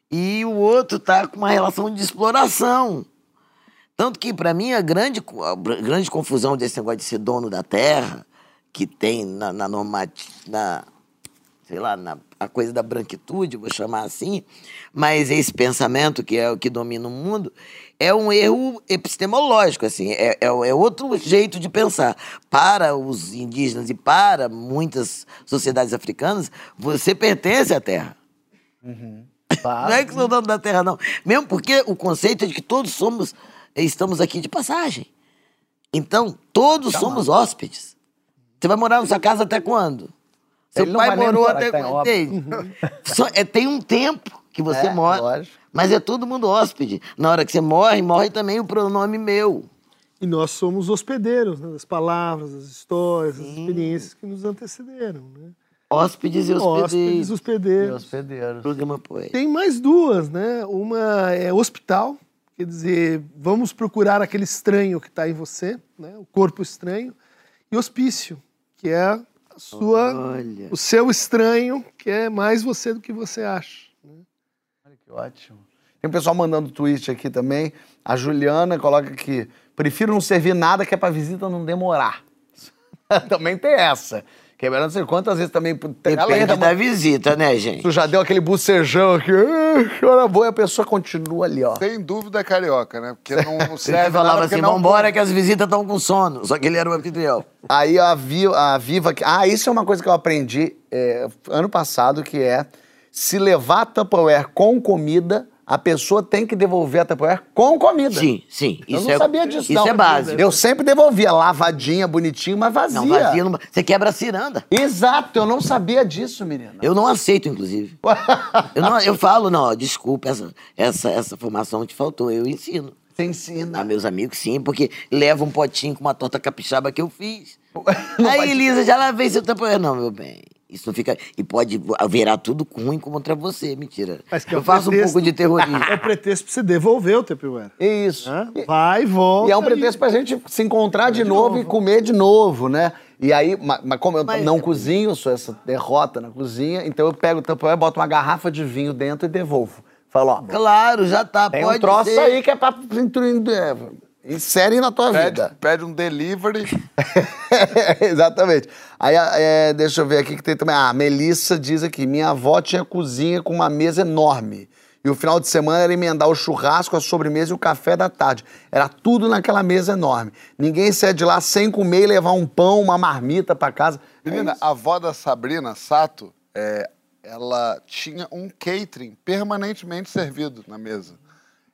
E o outro tá com uma relação de exploração. Tanto que, para mim, a grande, a grande confusão desse negócio de ser dono da terra, que tem na, na na sei lá, na, a coisa da branquitude, vou chamar assim, mas esse pensamento que é o que domina o mundo, é um erro epistemológico, assim, é, é, é outro jeito de pensar. Para os indígenas e para muitas sociedades africanas, você pertence à terra. Não é que sou dono da terra, não. Mesmo porque o conceito é de que todos somos, estamos aqui de passagem. Então, todos somos hóspedes. Você vai morar na sua casa até quando? Seu Ele pai morou até tá? (laughs) Só- é, tem um tempo que você É, mora. lógico. Mas é todo mundo hóspede. Na hora que você morre, morre também o pronome meu. E nós somos hospedeiros né, das palavras, das histórias, das experiências que nos antecederam. Né? Hóspedes e hóspedes, hospedeiros. E hospedeiros. hospedeiros. Programa poético. Tem mais duas, né? Uma é hospital, quer dizer, vamos procurar aquele estranho que está em você, né? O corpo estranho. E hospício, que é sua, Olha. o seu estranho, que é mais você do que você acha. Olha que ótimo. Tem um pessoal mandando tweet aqui também. A Juliana coloca aqui: prefiro não servir nada que é pra visita não demorar. (laughs) também tem essa. Que melhor não sei quantas vezes também. Depende da, da visita, né, gente? Tu já deu aquele bucejão aqui, "Ah, que hora boa, e a pessoa continua ali, ó. Sem dúvida carioca, né? Porque não (laughs) Ele serve falava nada porque assim, não vambora que as visitas estão com sono. Só que ele era o anfitrião. Aí a, Vi- a Viva. Ah, isso é uma coisa que eu aprendi é, ano passado, que é se levar Tupperware com comida, a pessoa tem que devolver a Tupperware com comida. Sim, sim. Eu Isso não é, sabia disso, Isso não. é básico. Eu sempre devolvia, lavadinha, bonitinho, mas vazia. Não, vazio, não- você quebra a ciranda. Exato, eu não sabia disso, menina. Eu não aceito, inclusive. (laughs) Eu, não, eu falo, não, desculpa, essa, essa, essa formação te faltou. Eu ensino. Você ensina. A meus amigos, sim, porque leva um potinho com uma torta capixaba que eu fiz. (laughs) Aí, Elisa, já lavei seu tampoeiro. Não, meu bem. Isso não fica. E pode virar tudo ruim contra você. Mentira. Mas que é eu faço um pretexto. pouco de terrorismo. É o pretexto pra você devolver o Tupperware. Isso. né? Vai, volta. E é um pretexto pra gente se encontrar de, novo, e comer de novo, né? E aí, ma- mas como eu Mas- não cozinho, sou essa derrota na cozinha, então eu pego o Tupperware, boto uma garrafa de vinho dentro e devolvo. Falo, ó, Claro, já tá. tem pode um troço ser. aí que é pra... é, Insere na tua Pede, vida. pede um delivery. (laughs) Exatamente. Aí, é, deixa eu ver aqui que tem também. Ah, a Melissa diz aqui: minha avó tinha cozinha com uma mesa enorme. E o final de semana era emendar o churrasco, a sobremesa e o café da tarde. Era tudo naquela mesa enorme. Ninguém saia de lá sem comer e levar um pão, uma marmita pra casa. Menina, a avó da Sabrina, Sato, é, ela tinha um catering permanentemente servido na mesa.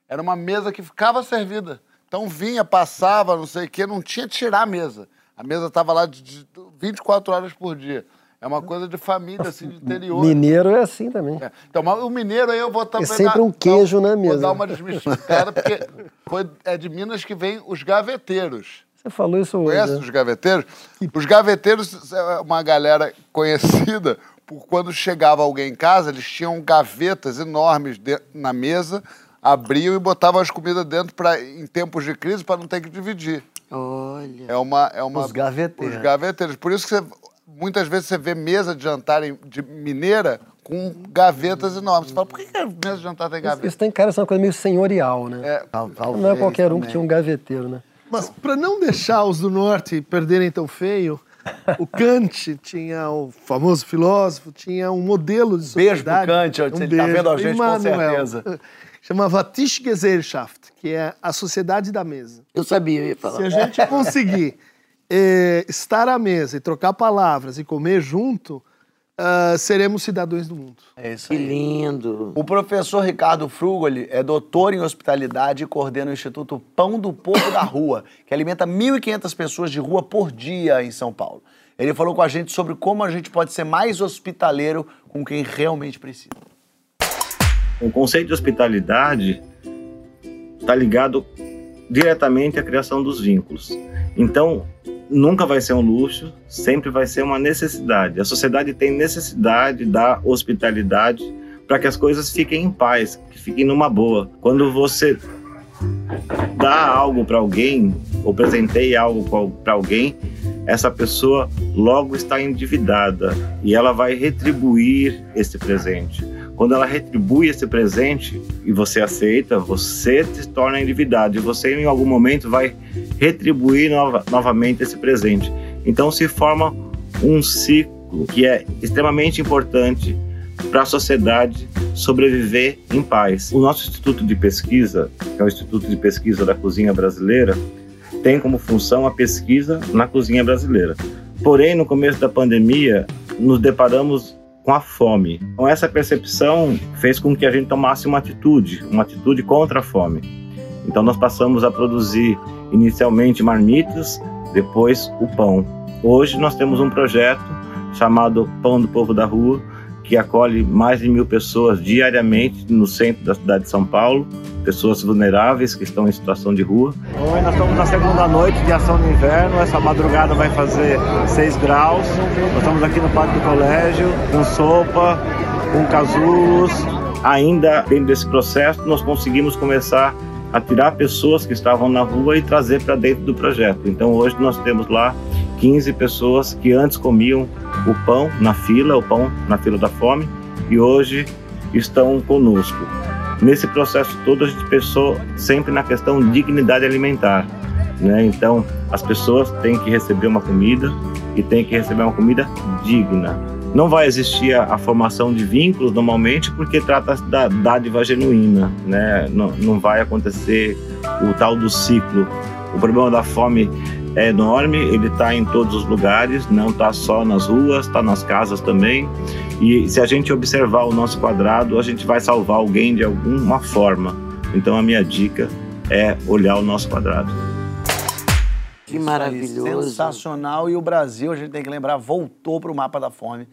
Era uma mesa que ficava servida. Então vinha, passava, não sei o quê, não tinha tirar a mesa. A mesa estava lá de, de 24 horas por dia. É uma coisa de família, assim, de (laughs) interior. Mineiro é assim também. É. Então, o mineiro aí eu vou também. sempre dar- um queijo dar- na Vou mesa. dar uma desmistificada, (laughs) porque foi, é de Minas que vem os gaveteiros. Você falou isso hoje. Conhece né? os gaveteiros? Os gaveteiros é uma galera conhecida por quando chegava alguém em casa, eles tinham gavetas enormes de- na mesa, abriam e botavam as comidas dentro pra, em tempos de crise para não ter que dividir. Olha. É uma, é uma, Os gaveteiros. Os gaveteiros. Por isso que você- muitas vezes você vê mesa de jantar em- de mineira com gavetas enormes. Você fala, por que, que a mesa de jantar tem Isso, gaveta? isso tem cara de ser uma coisa meio senhorial, né? É, Tal- não é talvez qualquer um que tinha um gaveteiro, né? Mas para não deixar os do norte perderem tão feio, o Kant tinha o famoso filósofo, tinha um modelo de Beijo pro sociedade. Kant, ó, ele tá vendo a gente, com Immanuel. certeza. Chamava Tischgesellschaft, que é a sociedade da mesa. Eu sabia, eu ia falar. Se a gente conseguir (laughs) eh, estar à mesa e trocar palavras e comer junto, ah, seremos cidadãos do mundo. É isso Que aí. lindo. O professor Ricardo Frugoli é doutor em hospitalidade e coordena o Instituto Pão do Povo da Rua, que alimenta 1.500 pessoas de rua por dia em São Paulo. Ele falou com a gente sobre como a gente pode ser mais hospitaleiro com quem realmente precisa. O conceito de hospitalidade está ligado diretamente à criação dos vínculos. Então, nunca vai ser um luxo, sempre vai ser uma necessidade. A sociedade tem necessidade da hospitalidade para que as coisas fiquem em paz, que fiquem numa boa. Quando você dá algo para alguém ou presenteia algo para alguém, essa pessoa logo está endividada e ela vai retribuir esse presente. Quando ela retribui esse presente e você aceita, você se torna endividado e você em algum momento vai retribuir nova- novamente esse presente. Então se forma um ciclo que é extremamente importante para a sociedade sobreviver em paz. O nosso Instituto de Pesquisa, que é o Instituto de Pesquisa da Cozinha Brasileira, tem como função a pesquisa na cozinha brasileira. Porém, no começo da pandemia, nos deparamos com a fome. Então, essa percepção fez com que a gente tomasse uma atitude, uma atitude contra a fome. Então, nós passamos a produzir inicialmente marmitas, depois o pão. Hoje, nós temos um projeto chamado Pão do Povo da Rua, que acolhe mais de mil pessoas diariamente no centro da cidade de São Paulo, pessoas vulneráveis que estão em situação de rua. Oi, nós estamos na segunda noite de ação no inverno. Essa madrugada vai fazer 6 graus. Nós estamos aqui no Parque do Colégio, com sopa, com casulos. Ainda dentro desse processo, nós conseguimos começar a tirar pessoas que estavam na rua e trazer para dentro do projeto. Então hoje nós temos lá 15 pessoas que antes comiam o pão na fila, o pão na fila da fome, e hoje estão conosco. Nesse processo todo a gente pensou sempre na questão de dignidade alimentar, né? Então as pessoas têm que receber uma comida e têm que receber uma comida digna. Não vai existir a, a formação de vínculos normalmente porque trata da dádiva genuína, né? Não, não vai acontecer o tal do ciclo. O problema da fome é enorme, ele está em todos os lugares, não está só nas ruas, está nas casas também. E se a gente observar o nosso quadrado, a gente vai salvar alguém de alguma forma. Então a minha dica é olhar o nosso quadrado. Que maravilhoso. Sensacional. E o Brasil, a gente tem que lembrar, voltou para o mapa da fome.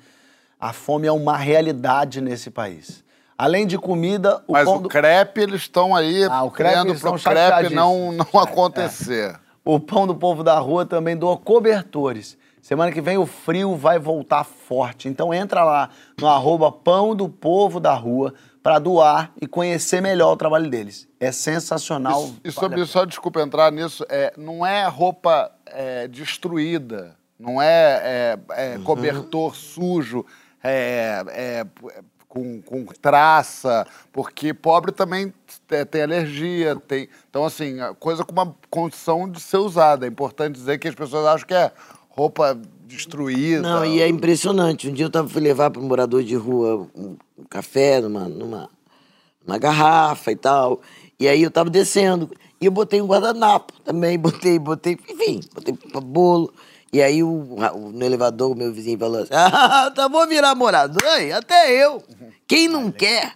A fome é uma realidade nesse país. Além de comida, o Mas o do- crepe, eles estão aí Ah, o crepe, eles pro crepe não, não acontecer. O Pão do Povo da Rua também doa cobertores. Semana que vem o frio vai voltar forte. Então entra lá no arroba Pão do Povo da Rua para doar e conhecer melhor o trabalho deles. É sensacional. E Vale sobre a só desculpa entrar nisso, é, não é roupa é, destruída, não é, é, é Uhum. cobertor sujo, é, é, com, com traça, porque pobre também te- tem alergia, tem. Então, assim, coisa com uma condição de ser usada. É importante dizer que as pessoas acham que é roupa destruída. Não, e é impressionante. Um dia eu fui levar para um morador de rua um, café numa, numa, numa garrafa e tal. E aí eu tava descendo. E eu botei um guardanapo também, (laughs) botei, botei, enfim, botei bolo. E aí o, o- no elevador o meu vizinho falou assim: (laughs) Ah, tá bom virar morador, hein? até eu. Quem não quer?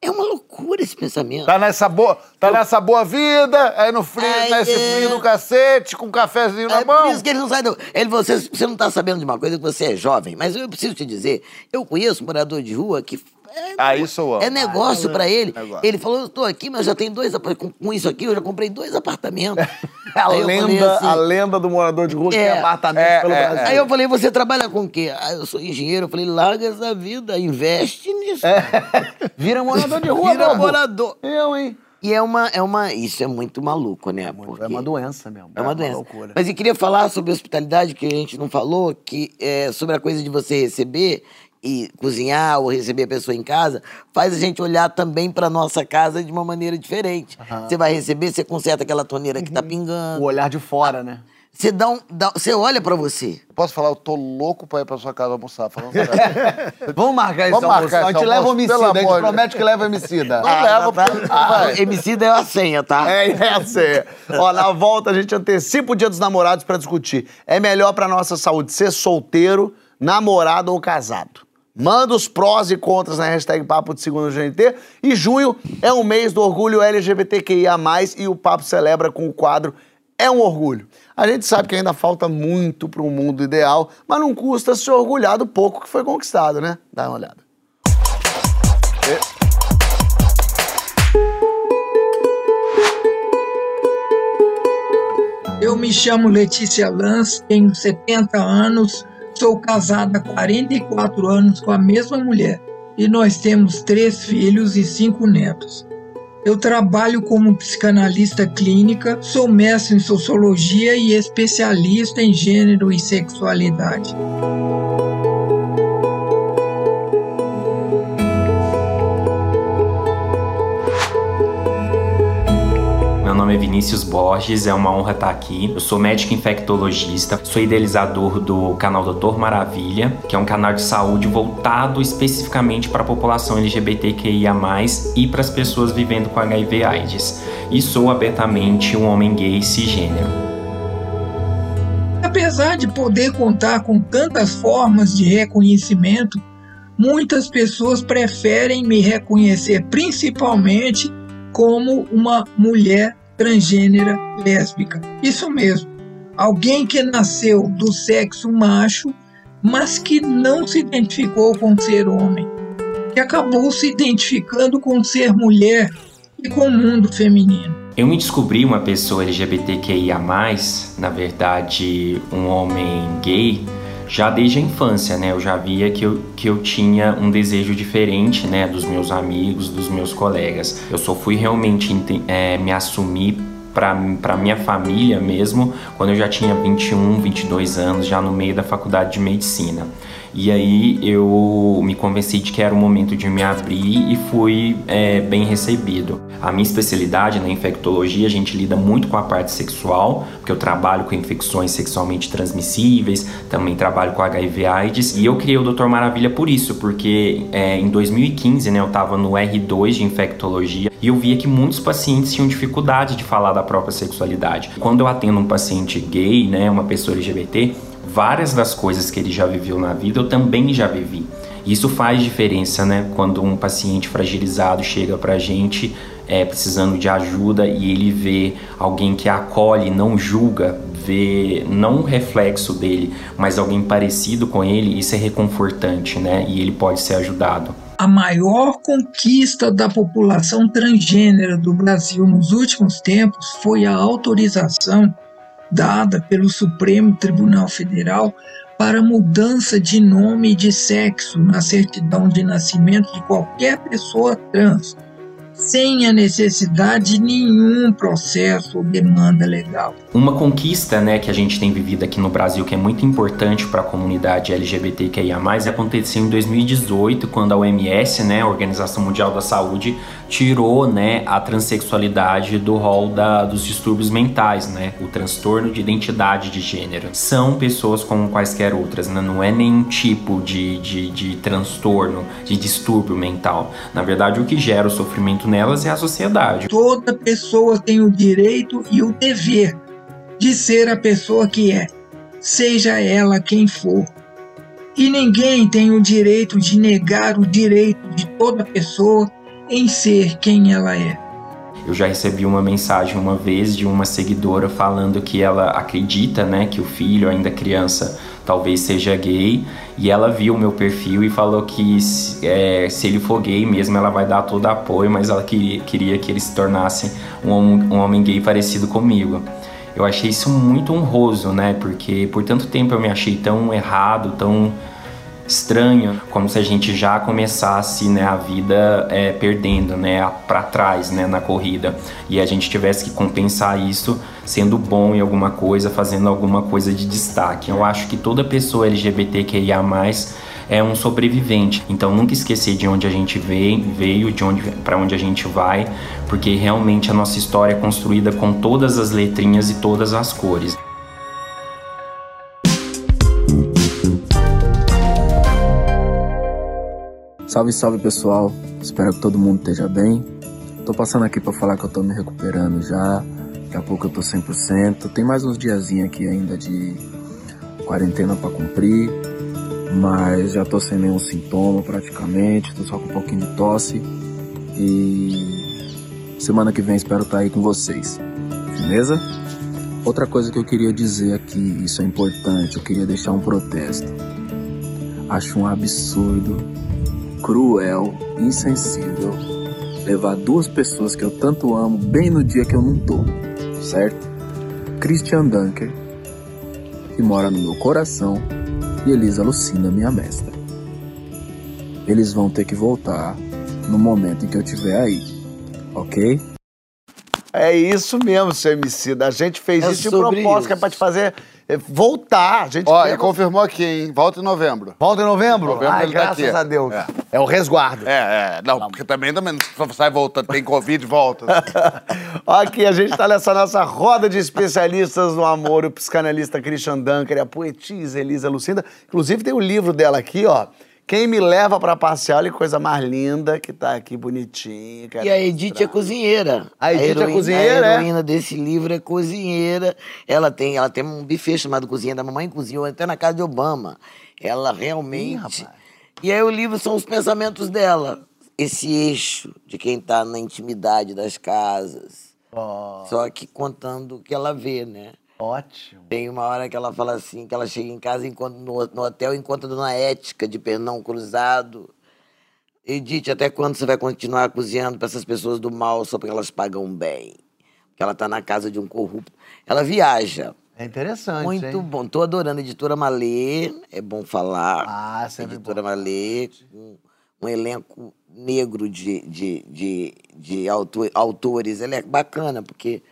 É uma loucura esse pensamento. Tá nessa boa, tá nessa boa vida, aí no frio, Ai, nesse é. frio do cacete, com um cafezinho na É mão. por isso que ele não sai do. Ele, você, você não tá sabendo de uma coisa que você é jovem, mas eu preciso te dizer, eu conheço um morador de rua que. É, Ah, isso eu amo. É negócio pra ele. Negócio. Ele falou, eu tô aqui, mas já tenho dois com, isso aqui, eu já comprei dois apartamentos. (laughs) A Aí lenda, assim, a lenda do morador de rua que É. tem apartamento É, pelo é, Brasil. Aí eu falei, você trabalha com o quê? Ah, eu sou engenheiro. Eu falei, larga essa vida, investe nisso. (laughs) Vira morador de rua, Vira morador. Eu, hein? E é uma, é uma. Isso é muito maluco, né? É Porque- uma doença mesmo. É uma doença. loucura. Mas eu queria falar sobre hospitalidade, que a gente não falou, que é sobre a coisa de você receber e cozinhar ou receber a pessoa em casa, faz a gente olhar também para nossa casa de uma maneira diferente. Você vai receber, você conserta aquela torneira que tá O pingando. olhar de fora, né? Você dá um, dá- você olha para você. Posso falar, eu tô louco pra ir pra sua casa almoçar. Falando. (laughs) Vamos marcar esse Vamos almoço. marcar a gente leva o homicida, a gente promete que leva o homicida. Não leva, tá? vai. Emicida é a senha, tá? É essa aí. Ó, na volta a gente antecipa o dia dos namorados pra discutir. É melhor pra nossa saúde ser solteiro, namorado ou casado? Manda os prós e contras na hashtag Papo de Segunda GNT. E junho é o mês do orgulho LGBTQIA+, e o Papo celebra com o quadro É um Orgulho. A gente sabe que ainda falta muito para um mundo ideal, mas não custa se orgulhar do pouco que foi conquistado, né? Dá uma olhada. Eu me chamo Letícia Lanz, tenho 70 anos, sou casada há 44 anos com a mesma mulher e nós temos três filhos e cinco netos. Eu trabalho como psicanalista clínica, sou mestre em sociologia e especialista em gênero e sexualidade. É Vinícius Borges, é uma honra estar aqui. Eu sou médico infectologista, sou idealizador do canal Doutor Maravilha, que é um canal de saúde voltado especificamente para a população LGBTQIA+, e para as pessoas vivendo com HIV/AIDS. E sou abertamente um homem gay cisgênero. Apesar de poder contar com tantas formas de reconhecimento, muitas pessoas preferem me reconhecer principalmente como uma mulher transgênera lésbica. Isso mesmo. Alguém que nasceu do sexo macho, mas que não se identificou com ser homem, que acabou se identificando com ser mulher e com o mundo feminino. Eu me descobri uma pessoa LGBTQIA, na verdade, um homem gay, já desde a infância, né? Eu já via que eu, que eu tinha um desejo diferente, né, dos meus amigos, dos meus colegas. Eu só fui realmente é, me assumir para minha família mesmo quando eu já tinha 21, 22 anos, já no meio da faculdade de medicina. E aí eu me convenci de que era o momento de me abrir e fui é, bem recebido. A minha especialidade na infectologia, a gente lida muito com a parte sexual, porque eu trabalho com infecções sexualmente transmissíveis, também trabalho com HIV AIDS. E eu criei o Dr. Maravilha por isso, porque é, em 2015 né, eu estava no R2 de infectologia e eu via que muitos pacientes tinham dificuldade de falar da própria sexualidade. Quando eu atendo um paciente gay, né, uma pessoa LGBT, várias das coisas que ele já viveu na vida eu também já vivi. Isso faz diferença, né? Quando um paciente fragilizado chega pra gente é, precisando de ajuda e ele vê alguém que acolhe, não julga, vê não um reflexo dele, mas alguém parecido com ele, isso é reconfortante, né? E ele pode ser ajudado. A maior conquista da população transgênera do Brasil nos últimos tempos foi a autorização dada pelo Supremo Tribunal Federal para mudança de nome e de sexo na certidão de nascimento de qualquer pessoa trans, sem a necessidade de nenhum processo ou demanda legal. Uma conquista né, que a gente tem vivido aqui no Brasil, que é muito importante para a comunidade LGBTQIA, aconteceu em 2018, quando a OMS, né, a Organização Mundial da Saúde, tirou né, a transexualidade do rol da, dos distúrbios mentais, né, o transtorno de identidade de gênero. São pessoas como quaisquer outras, né, não é nenhum tipo de, de, de transtorno, de distúrbio mental. Na verdade, o que gera o sofrimento nelas é a sociedade. Toda pessoa tem o direito e o dever de ser a pessoa que é, seja ela quem for. E ninguém tem o direito de negar o direito de toda pessoa em ser quem ela é. Eu já recebi uma mensagem uma vez de uma seguidora falando que ela acredita, né, que o filho, ainda criança, talvez seja gay, e ela viu o meu perfil e falou que é, se ele for gay mesmo, ela vai dar todo apoio, mas ela queria, queria que ele se tornasse um, um homem gay parecido comigo. Eu achei isso muito honroso, né, porque por tanto tempo eu me achei tão errado, tão estranho, como se a gente já começasse né, a vida é, perdendo, né, para trás, né, na corrida, e a gente tivesse que compensar isso sendo bom em alguma coisa, fazendo alguma coisa de destaque. Eu acho que toda pessoa LGBTQIA+ é um sobrevivente. Então nunca esquecer de onde a gente veio, veio de onde para onde a gente vai, porque realmente a nossa história é construída com todas as letrinhas e todas as cores. Salve, salve pessoal, espero que todo mundo esteja bem. Tô passando aqui para falar que eu tô me recuperando já, daqui a pouco eu tô 100%. Tem mais uns diazinhos aqui ainda de quarentena para cumprir, mas já tô sem nenhum sintoma praticamente, tô só com um pouquinho de tosse. E semana que vem espero estar tá aí com vocês, beleza? Outra coisa que eu queria dizer aqui, isso é importante, eu queria deixar um protesto. Acho um absurdo cruel, insensível levar duas pessoas que eu tanto amo bem no dia que eu não tô, certo? Christian Dunker, que mora no meu coração, e Elisa Lucina, minha mestra. Eles vão ter que voltar no momento em que eu estiver aí, ok? É isso mesmo, seu MC. A gente fez É isso de propósito, isso. que é pra te fazer voltar. A gente Ó, quer- e confirmou aqui, hein? Volta em novembro. Volta em novembro? Novembro Ai, ele tá graças aqui. a Deus. É. É. o resguardo. É, é. Não, porque também, também só sai voltando. Tem Covid, volta. (laughs) Aqui, a gente tá nessa nossa roda de especialistas no amor, o psicanalista Christian Dunker a poetisa Elisa Lucinda. Inclusive, tem o livro dela aqui, ó. Quem me leva pra passear, olha que coisa mais linda que tá aqui, bonitinha. quero E a Edith é cozinheira. A Edith é heroína- cozinheira, A é? heroína desse livro é cozinheira. Ela tem, ela tem um buffet chamado Cozinha da Mamãe Cozinhou até na casa de Obama. Ela realmente. e aí o livro são os pensamentos dela. Esse eixo de quem tá na intimidade das casas. Só que contando o que ela vê, né? Ótimo. Tem uma hora que ela fala assim, que ela chega em casa encontra, no, no hotel encontra Dona Ética de Pernão Cruzado. Edith, até quando você vai continuar cozinhando para essas pessoas do mal só porque elas pagam bem? Porque ela tá na casa de um corrupto. Ela viaja. É interessante, Muito hein? bom. Tô adorando. Editora Malê, é bom falar. Ah, sempre Editora Malê, com um elenco negro de, de, de, de auto- autores. Ela é bacana, porque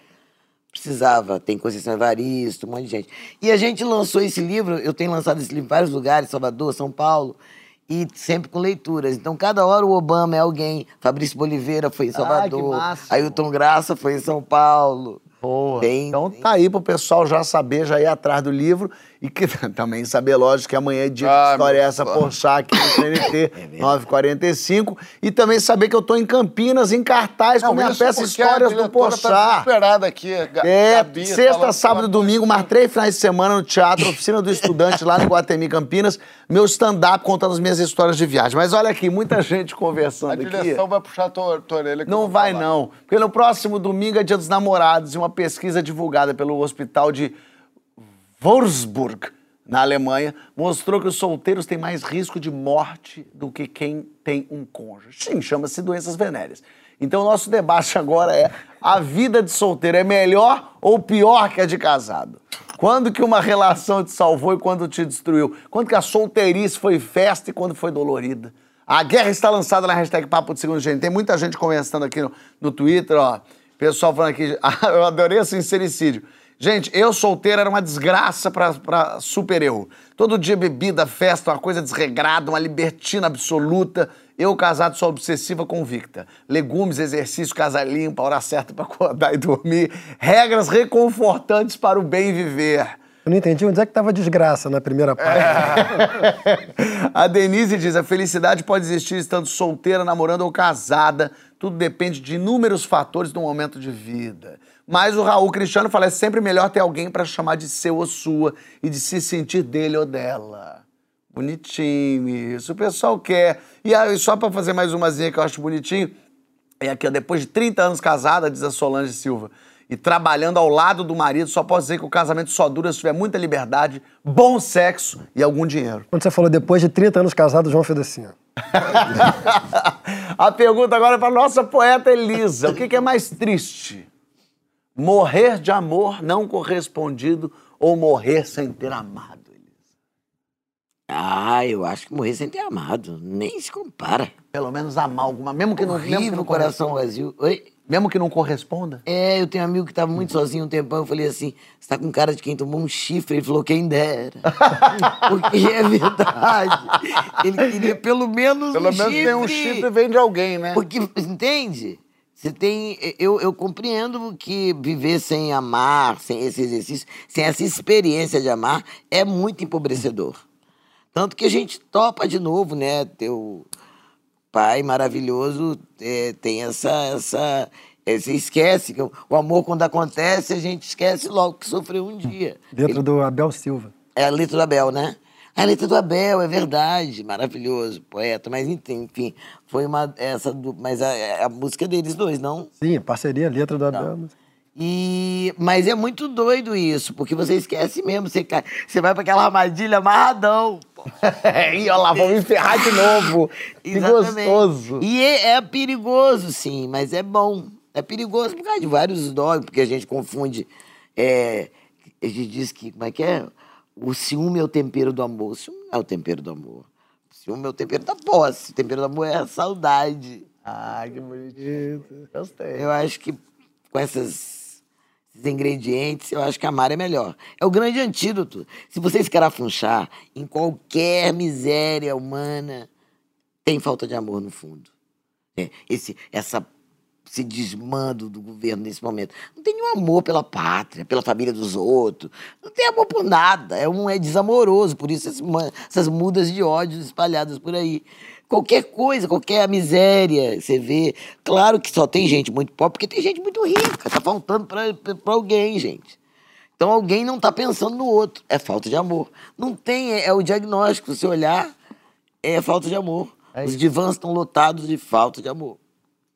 precisava. Tem Conceição Evaristo, um monte de gente. E a gente lançou esse livro, eu tenho lançado esse livro em vários lugares, Salvador, São Paulo, e sempre com leituras. Então, cada hora o Obama é alguém. Fabrício Boliveira foi em Ah, Salvador. máximo. Ailton Graça foi em São Paulo. Boa. Tem- então tá aí pro pessoal já saber, já ir atrás do livro e que (laughs) também saber, lógico, que amanhã é dia Ai, de história meu essa Deus. Porchat aqui no (laughs) CNT 945 e também saber que eu tô em Campinas em cartaz com minha peça a Histórias do Porchat. Tá desesperada aqui. É, Gabi, sexta, falando- sábado e domingo, mais três finais de semana no teatro, oficina do estudante lá no Guatemi, Campinas. Meu stand-up contando as minhas histórias de viagem. Mas olha aqui, muita gente A conversando aqui. direção vai puxar a tua, tua orelha. Não vai, falar. não. Porque no próximo domingo é Dia dos Namorados e uma pesquisa divulgada pelo Hospital de Wolfsburg, na Alemanha, mostrou que os solteiros têm mais risco de morte do que quem tem um cônjuge. Sim, chama-se doenças venéreas. Então, nosso debate (laughs) agora é: a vida de solteiro é melhor ou pior que a de casado? Quando que uma relação te salvou e quando te destruiu? Quando que a solteirice foi festa e quando foi dolorida? A guerra está lançada na hashtag Papo de Segundo Gênero. Tem muita gente conversando aqui no, no Twitter, ó. Pessoal falando aqui, (laughs) eu adorei o sincericídio. Gente, eu solteiro era uma desgraça pra, pra super eu. Todo dia bebida, festa, uma coisa desregrada, uma libertina absoluta. Eu, casado, sou obsessiva convicta. Legumes, exercício, casa limpa, hora certa pra acordar e dormir. Regras reconfortantes para o bem viver. Eu não entendi onde é que tava a desgraça na primeira parte. (laughs) A Denise diz: a felicidade pode existir estando solteira, namorando ou casada. Tudo depende de inúmeros fatores do momento de vida. Mas o Raul Cristiano fala: é sempre melhor ter alguém para chamar de seu ou sua e de se sentir dele ou dela. Bonitinho isso. O pessoal quer. E aí, só para fazer mais umazinha que eu acho bonitinho, é aqui, ó, depois de 30 anos casada, diz a Solange Silva, e trabalhando ao lado do marido, só posso dizer que o casamento só dura se tiver muita liberdade, bom sexo e algum dinheiro. Quando você falou depois de 30 anos casado, João fez assim. (laughs) A pergunta agora é para nossa poeta Elisa. O que, que é mais triste? Morrer de amor não correspondido ou morrer sem ter amado? Ah, eu acho que morrer sem ter amado. Nem se compara. Pelo menos amar alguma, mesmo que não, mesmo que Horrível não o coração vazio. Oi? Mesmo que não corresponda? É, eu tenho um amigo que tava muito sozinho um tempão. Eu falei assim: você tá com cara de quem tomou um chifre? Ele falou: quem dera. (laughs) Porque é verdade. Ele queria pelo menos Pelo um menos chifre. tem um chifre e vem de alguém, né? Porque, entende? Você tem. Eu, eu compreendo que viver sem amar, sem esse exercício, sem essa experiência de amar, é muito empobrecedor. Tanto que a gente topa de novo, né? Teu pai maravilhoso é, tem essa. essa é, você esquece que o, o amor, quando acontece, a gente esquece logo que sofreu um dia. Dentro do Abel Silva. É a letra do Abel, né? A letra do Abel, é verdade. Maravilhoso, poeta. Mas enfim, foi uma. Essa mas a, a música deles dois, não? Sim, parceria, letra do Abel. E, mas é muito doido isso, porque você esquece mesmo, você, cai, você vai para aquela armadilha amarradão. (laughs) e olha lá, vamos enferrar de novo. (laughs) Que gostoso. E é, é perigoso, sim, mas é bom. É perigoso por causa de vários dogmas, porque a gente confunde. é, a gente diz que, como é que é? O ciúme é o tempero do amor. O ciúme não é o tempero do amor. O ciúme é o tempero da posse. O tempero do amor é a saudade. Ah, que bonitinho. Gostei. Eu acho que com essas, esses ingredientes, eu acho que amar é melhor. É o grande antídoto. Se você escarafunchar em qualquer miséria humana, tem falta de amor no fundo. É, esse, essa, esse desmando do governo nesse momento. Não tem nenhum amor pela pátria, pela família dos outros. Não tem amor por nada. É um é desamoroso. Por isso essas mudas de ódio espalhadas por aí. Qualquer coisa, qualquer miséria, você vê. Claro que só tem gente muito pobre, porque tem gente muito rica. Tá faltando pra alguém, gente. Então alguém não tá pensando no outro. É falta de amor. Não tem, é, é o diagnóstico. Se olhar, é falta de amor. É Os divãs estão lotados de falta de amor.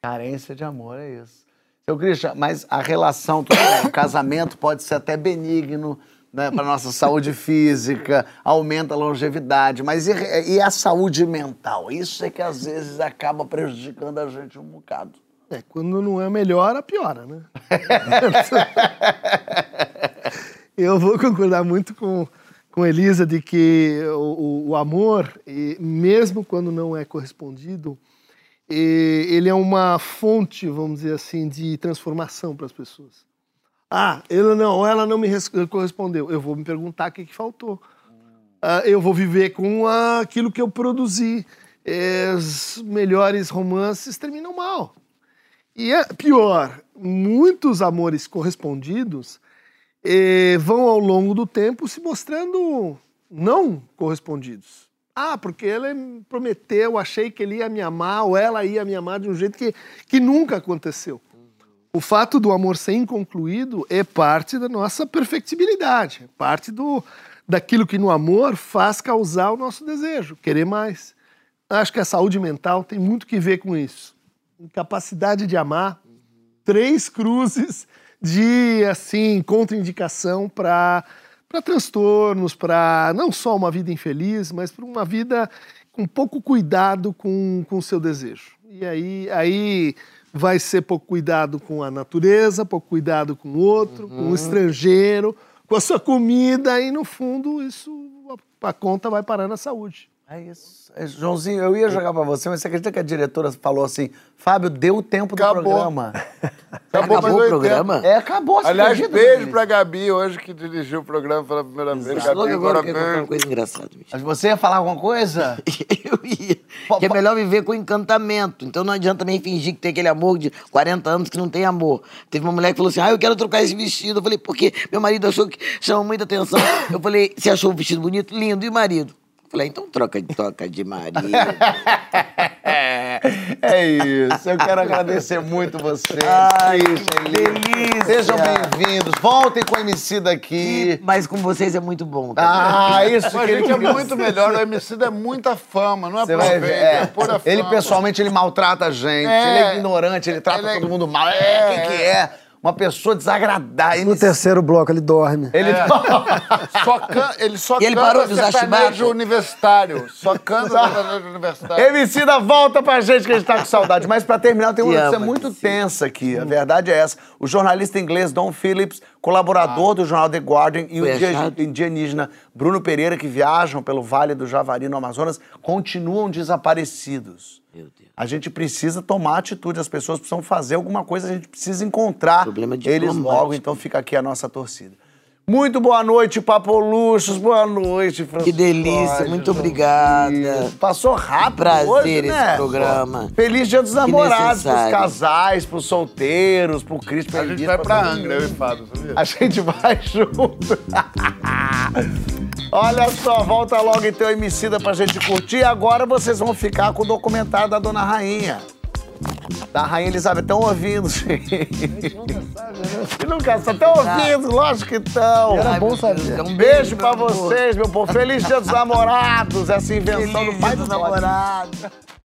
Carência de amor, é isso. Seu Christian, mas a relação, o casamento pode ser até benigno, né, para nossa saúde física, aumenta a longevidade, mas e, e a saúde mental? Isso é que às vezes acaba prejudicando a gente um bocado. É, quando não é melhor, piora, né? (laughs) Eu vou concordar muito com, com Elisa de que o, o amor, e mesmo quando não é correspondido, e ele é uma fonte, vamos dizer assim, de transformação para as pessoas. Ah, ele não, ela não me res- correspondeu. Eu vou me perguntar o que, que faltou. Ah, eu vou viver com aquilo que eu produzi. Os melhores romances terminam mal. E é pior, muitos amores correspondidos eh, vão ao longo do tempo se mostrando não correspondidos. Ah, porque ele me prometeu, achei que ele ia me amar, ou ela ia me amar de um jeito que, que nunca aconteceu. O fato do amor ser inconcluído é parte da nossa perfectibilidade, é parte do, daquilo que no amor faz causar o nosso desejo, querer mais. Acho que a saúde mental tem muito que ver com isso. Incapacidade de amar, três cruzes de assim contraindicação para para transtornos, para não só uma vida infeliz, mas para uma vida com pouco cuidado com o seu desejo. E aí aí vai ser pouco cuidado com a natureza, pouco cuidado com o outro, com o estrangeiro, com a sua comida e no fundo isso a, a conta vai parar na saúde. É isso. É, Joãozinho, eu ia jogar pra você, mas você acredita que a diretora falou assim: Fábio, deu o tempo do Acabou. programa. (laughs) Acabou, Acabou o programa? É, acabou, Aliás, acredita, beijo Denise? pra Gabi hoje que dirigiu o programa pela primeira vez. Logo Gabi, agora eu quero contar uma coisa engraçada, bicho. Mas você ia falar alguma coisa? (laughs) Eu ia. Que é melhor viver com encantamento. Então não adianta também fingir que tem aquele amor de 40 anos que não tem amor. Teve uma mulher que falou assim: Ah, eu quero trocar esse vestido. Eu falei, porque meu marido achou que chama muita atenção. Eu falei, você achou o vestido bonito? Lindo. E o marido? Eu falei, então troca de troca de marido. É, (laughs) é isso. Eu quero agradecer muito você. Ai, que delícia. Sejam bem-vindos. Voltem com o MC daqui. Mas com vocês é muito bom. tá? Ah, isso que ele gente é muito melhor. O MC é muita fama, não é Você vai ver. é. é pura Ele fama. pessoalmente ele maltrata a gente. É. Ele é ignorante, ele trata Ele é- todo mundo mal. É, o que, que é? Uma pessoa desagradável. No terceiro bloco ele dorme. Ele (laughs) Só can... Ele só E ele canta parou de usar sertanejo chibata? universitário. Só canta sertanejo universitário. MC da volta pra gente, que a gente tá com saudade. Mas pra terminar, tem uma Te notícia muito MC. tensa aqui. A verdade é essa. O jornalista inglês Don Phillips, colaborador do jornal The Guardian, e o Foi india- achado? indianígena Bruno Pereira, que viajam pelo Vale do Javari, no Amazonas, continuam desaparecidos. Meu Deus. A gente precisa tomar atitude, as pessoas precisam fazer alguma coisa, a gente precisa encontrar Problema eles logo, então fica aqui a nossa torcida. Muito boa noite, Papo Luxos, boa noite, Francisco. Que delícia, Jorge, muito obrigada. Passou rápido Prazer hoje, esse né? programa. Feliz Dia dos Que Namorados, pros necessário. casais, pros solteiros, pro Cris, A gente vai pra Angra, eu e Fábio, sabia? a gente (laughs) vai junto. (laughs) Olha só, volta logo então, Emicida, pra gente curtir. Agora vocês vão ficar com o documentário da Dona Rainha. Da Rainha Elizabeth. Estão ouvindo, (laughs) gente. E nunca sabe. Estão ouvindo, lógico que estão. Ai, meu Deus, é Um beijo pra vocês, meu povo. Feliz Dia dos (laughs) Namorados, essa invenção Feliz do pai dos dos namorados. namorados.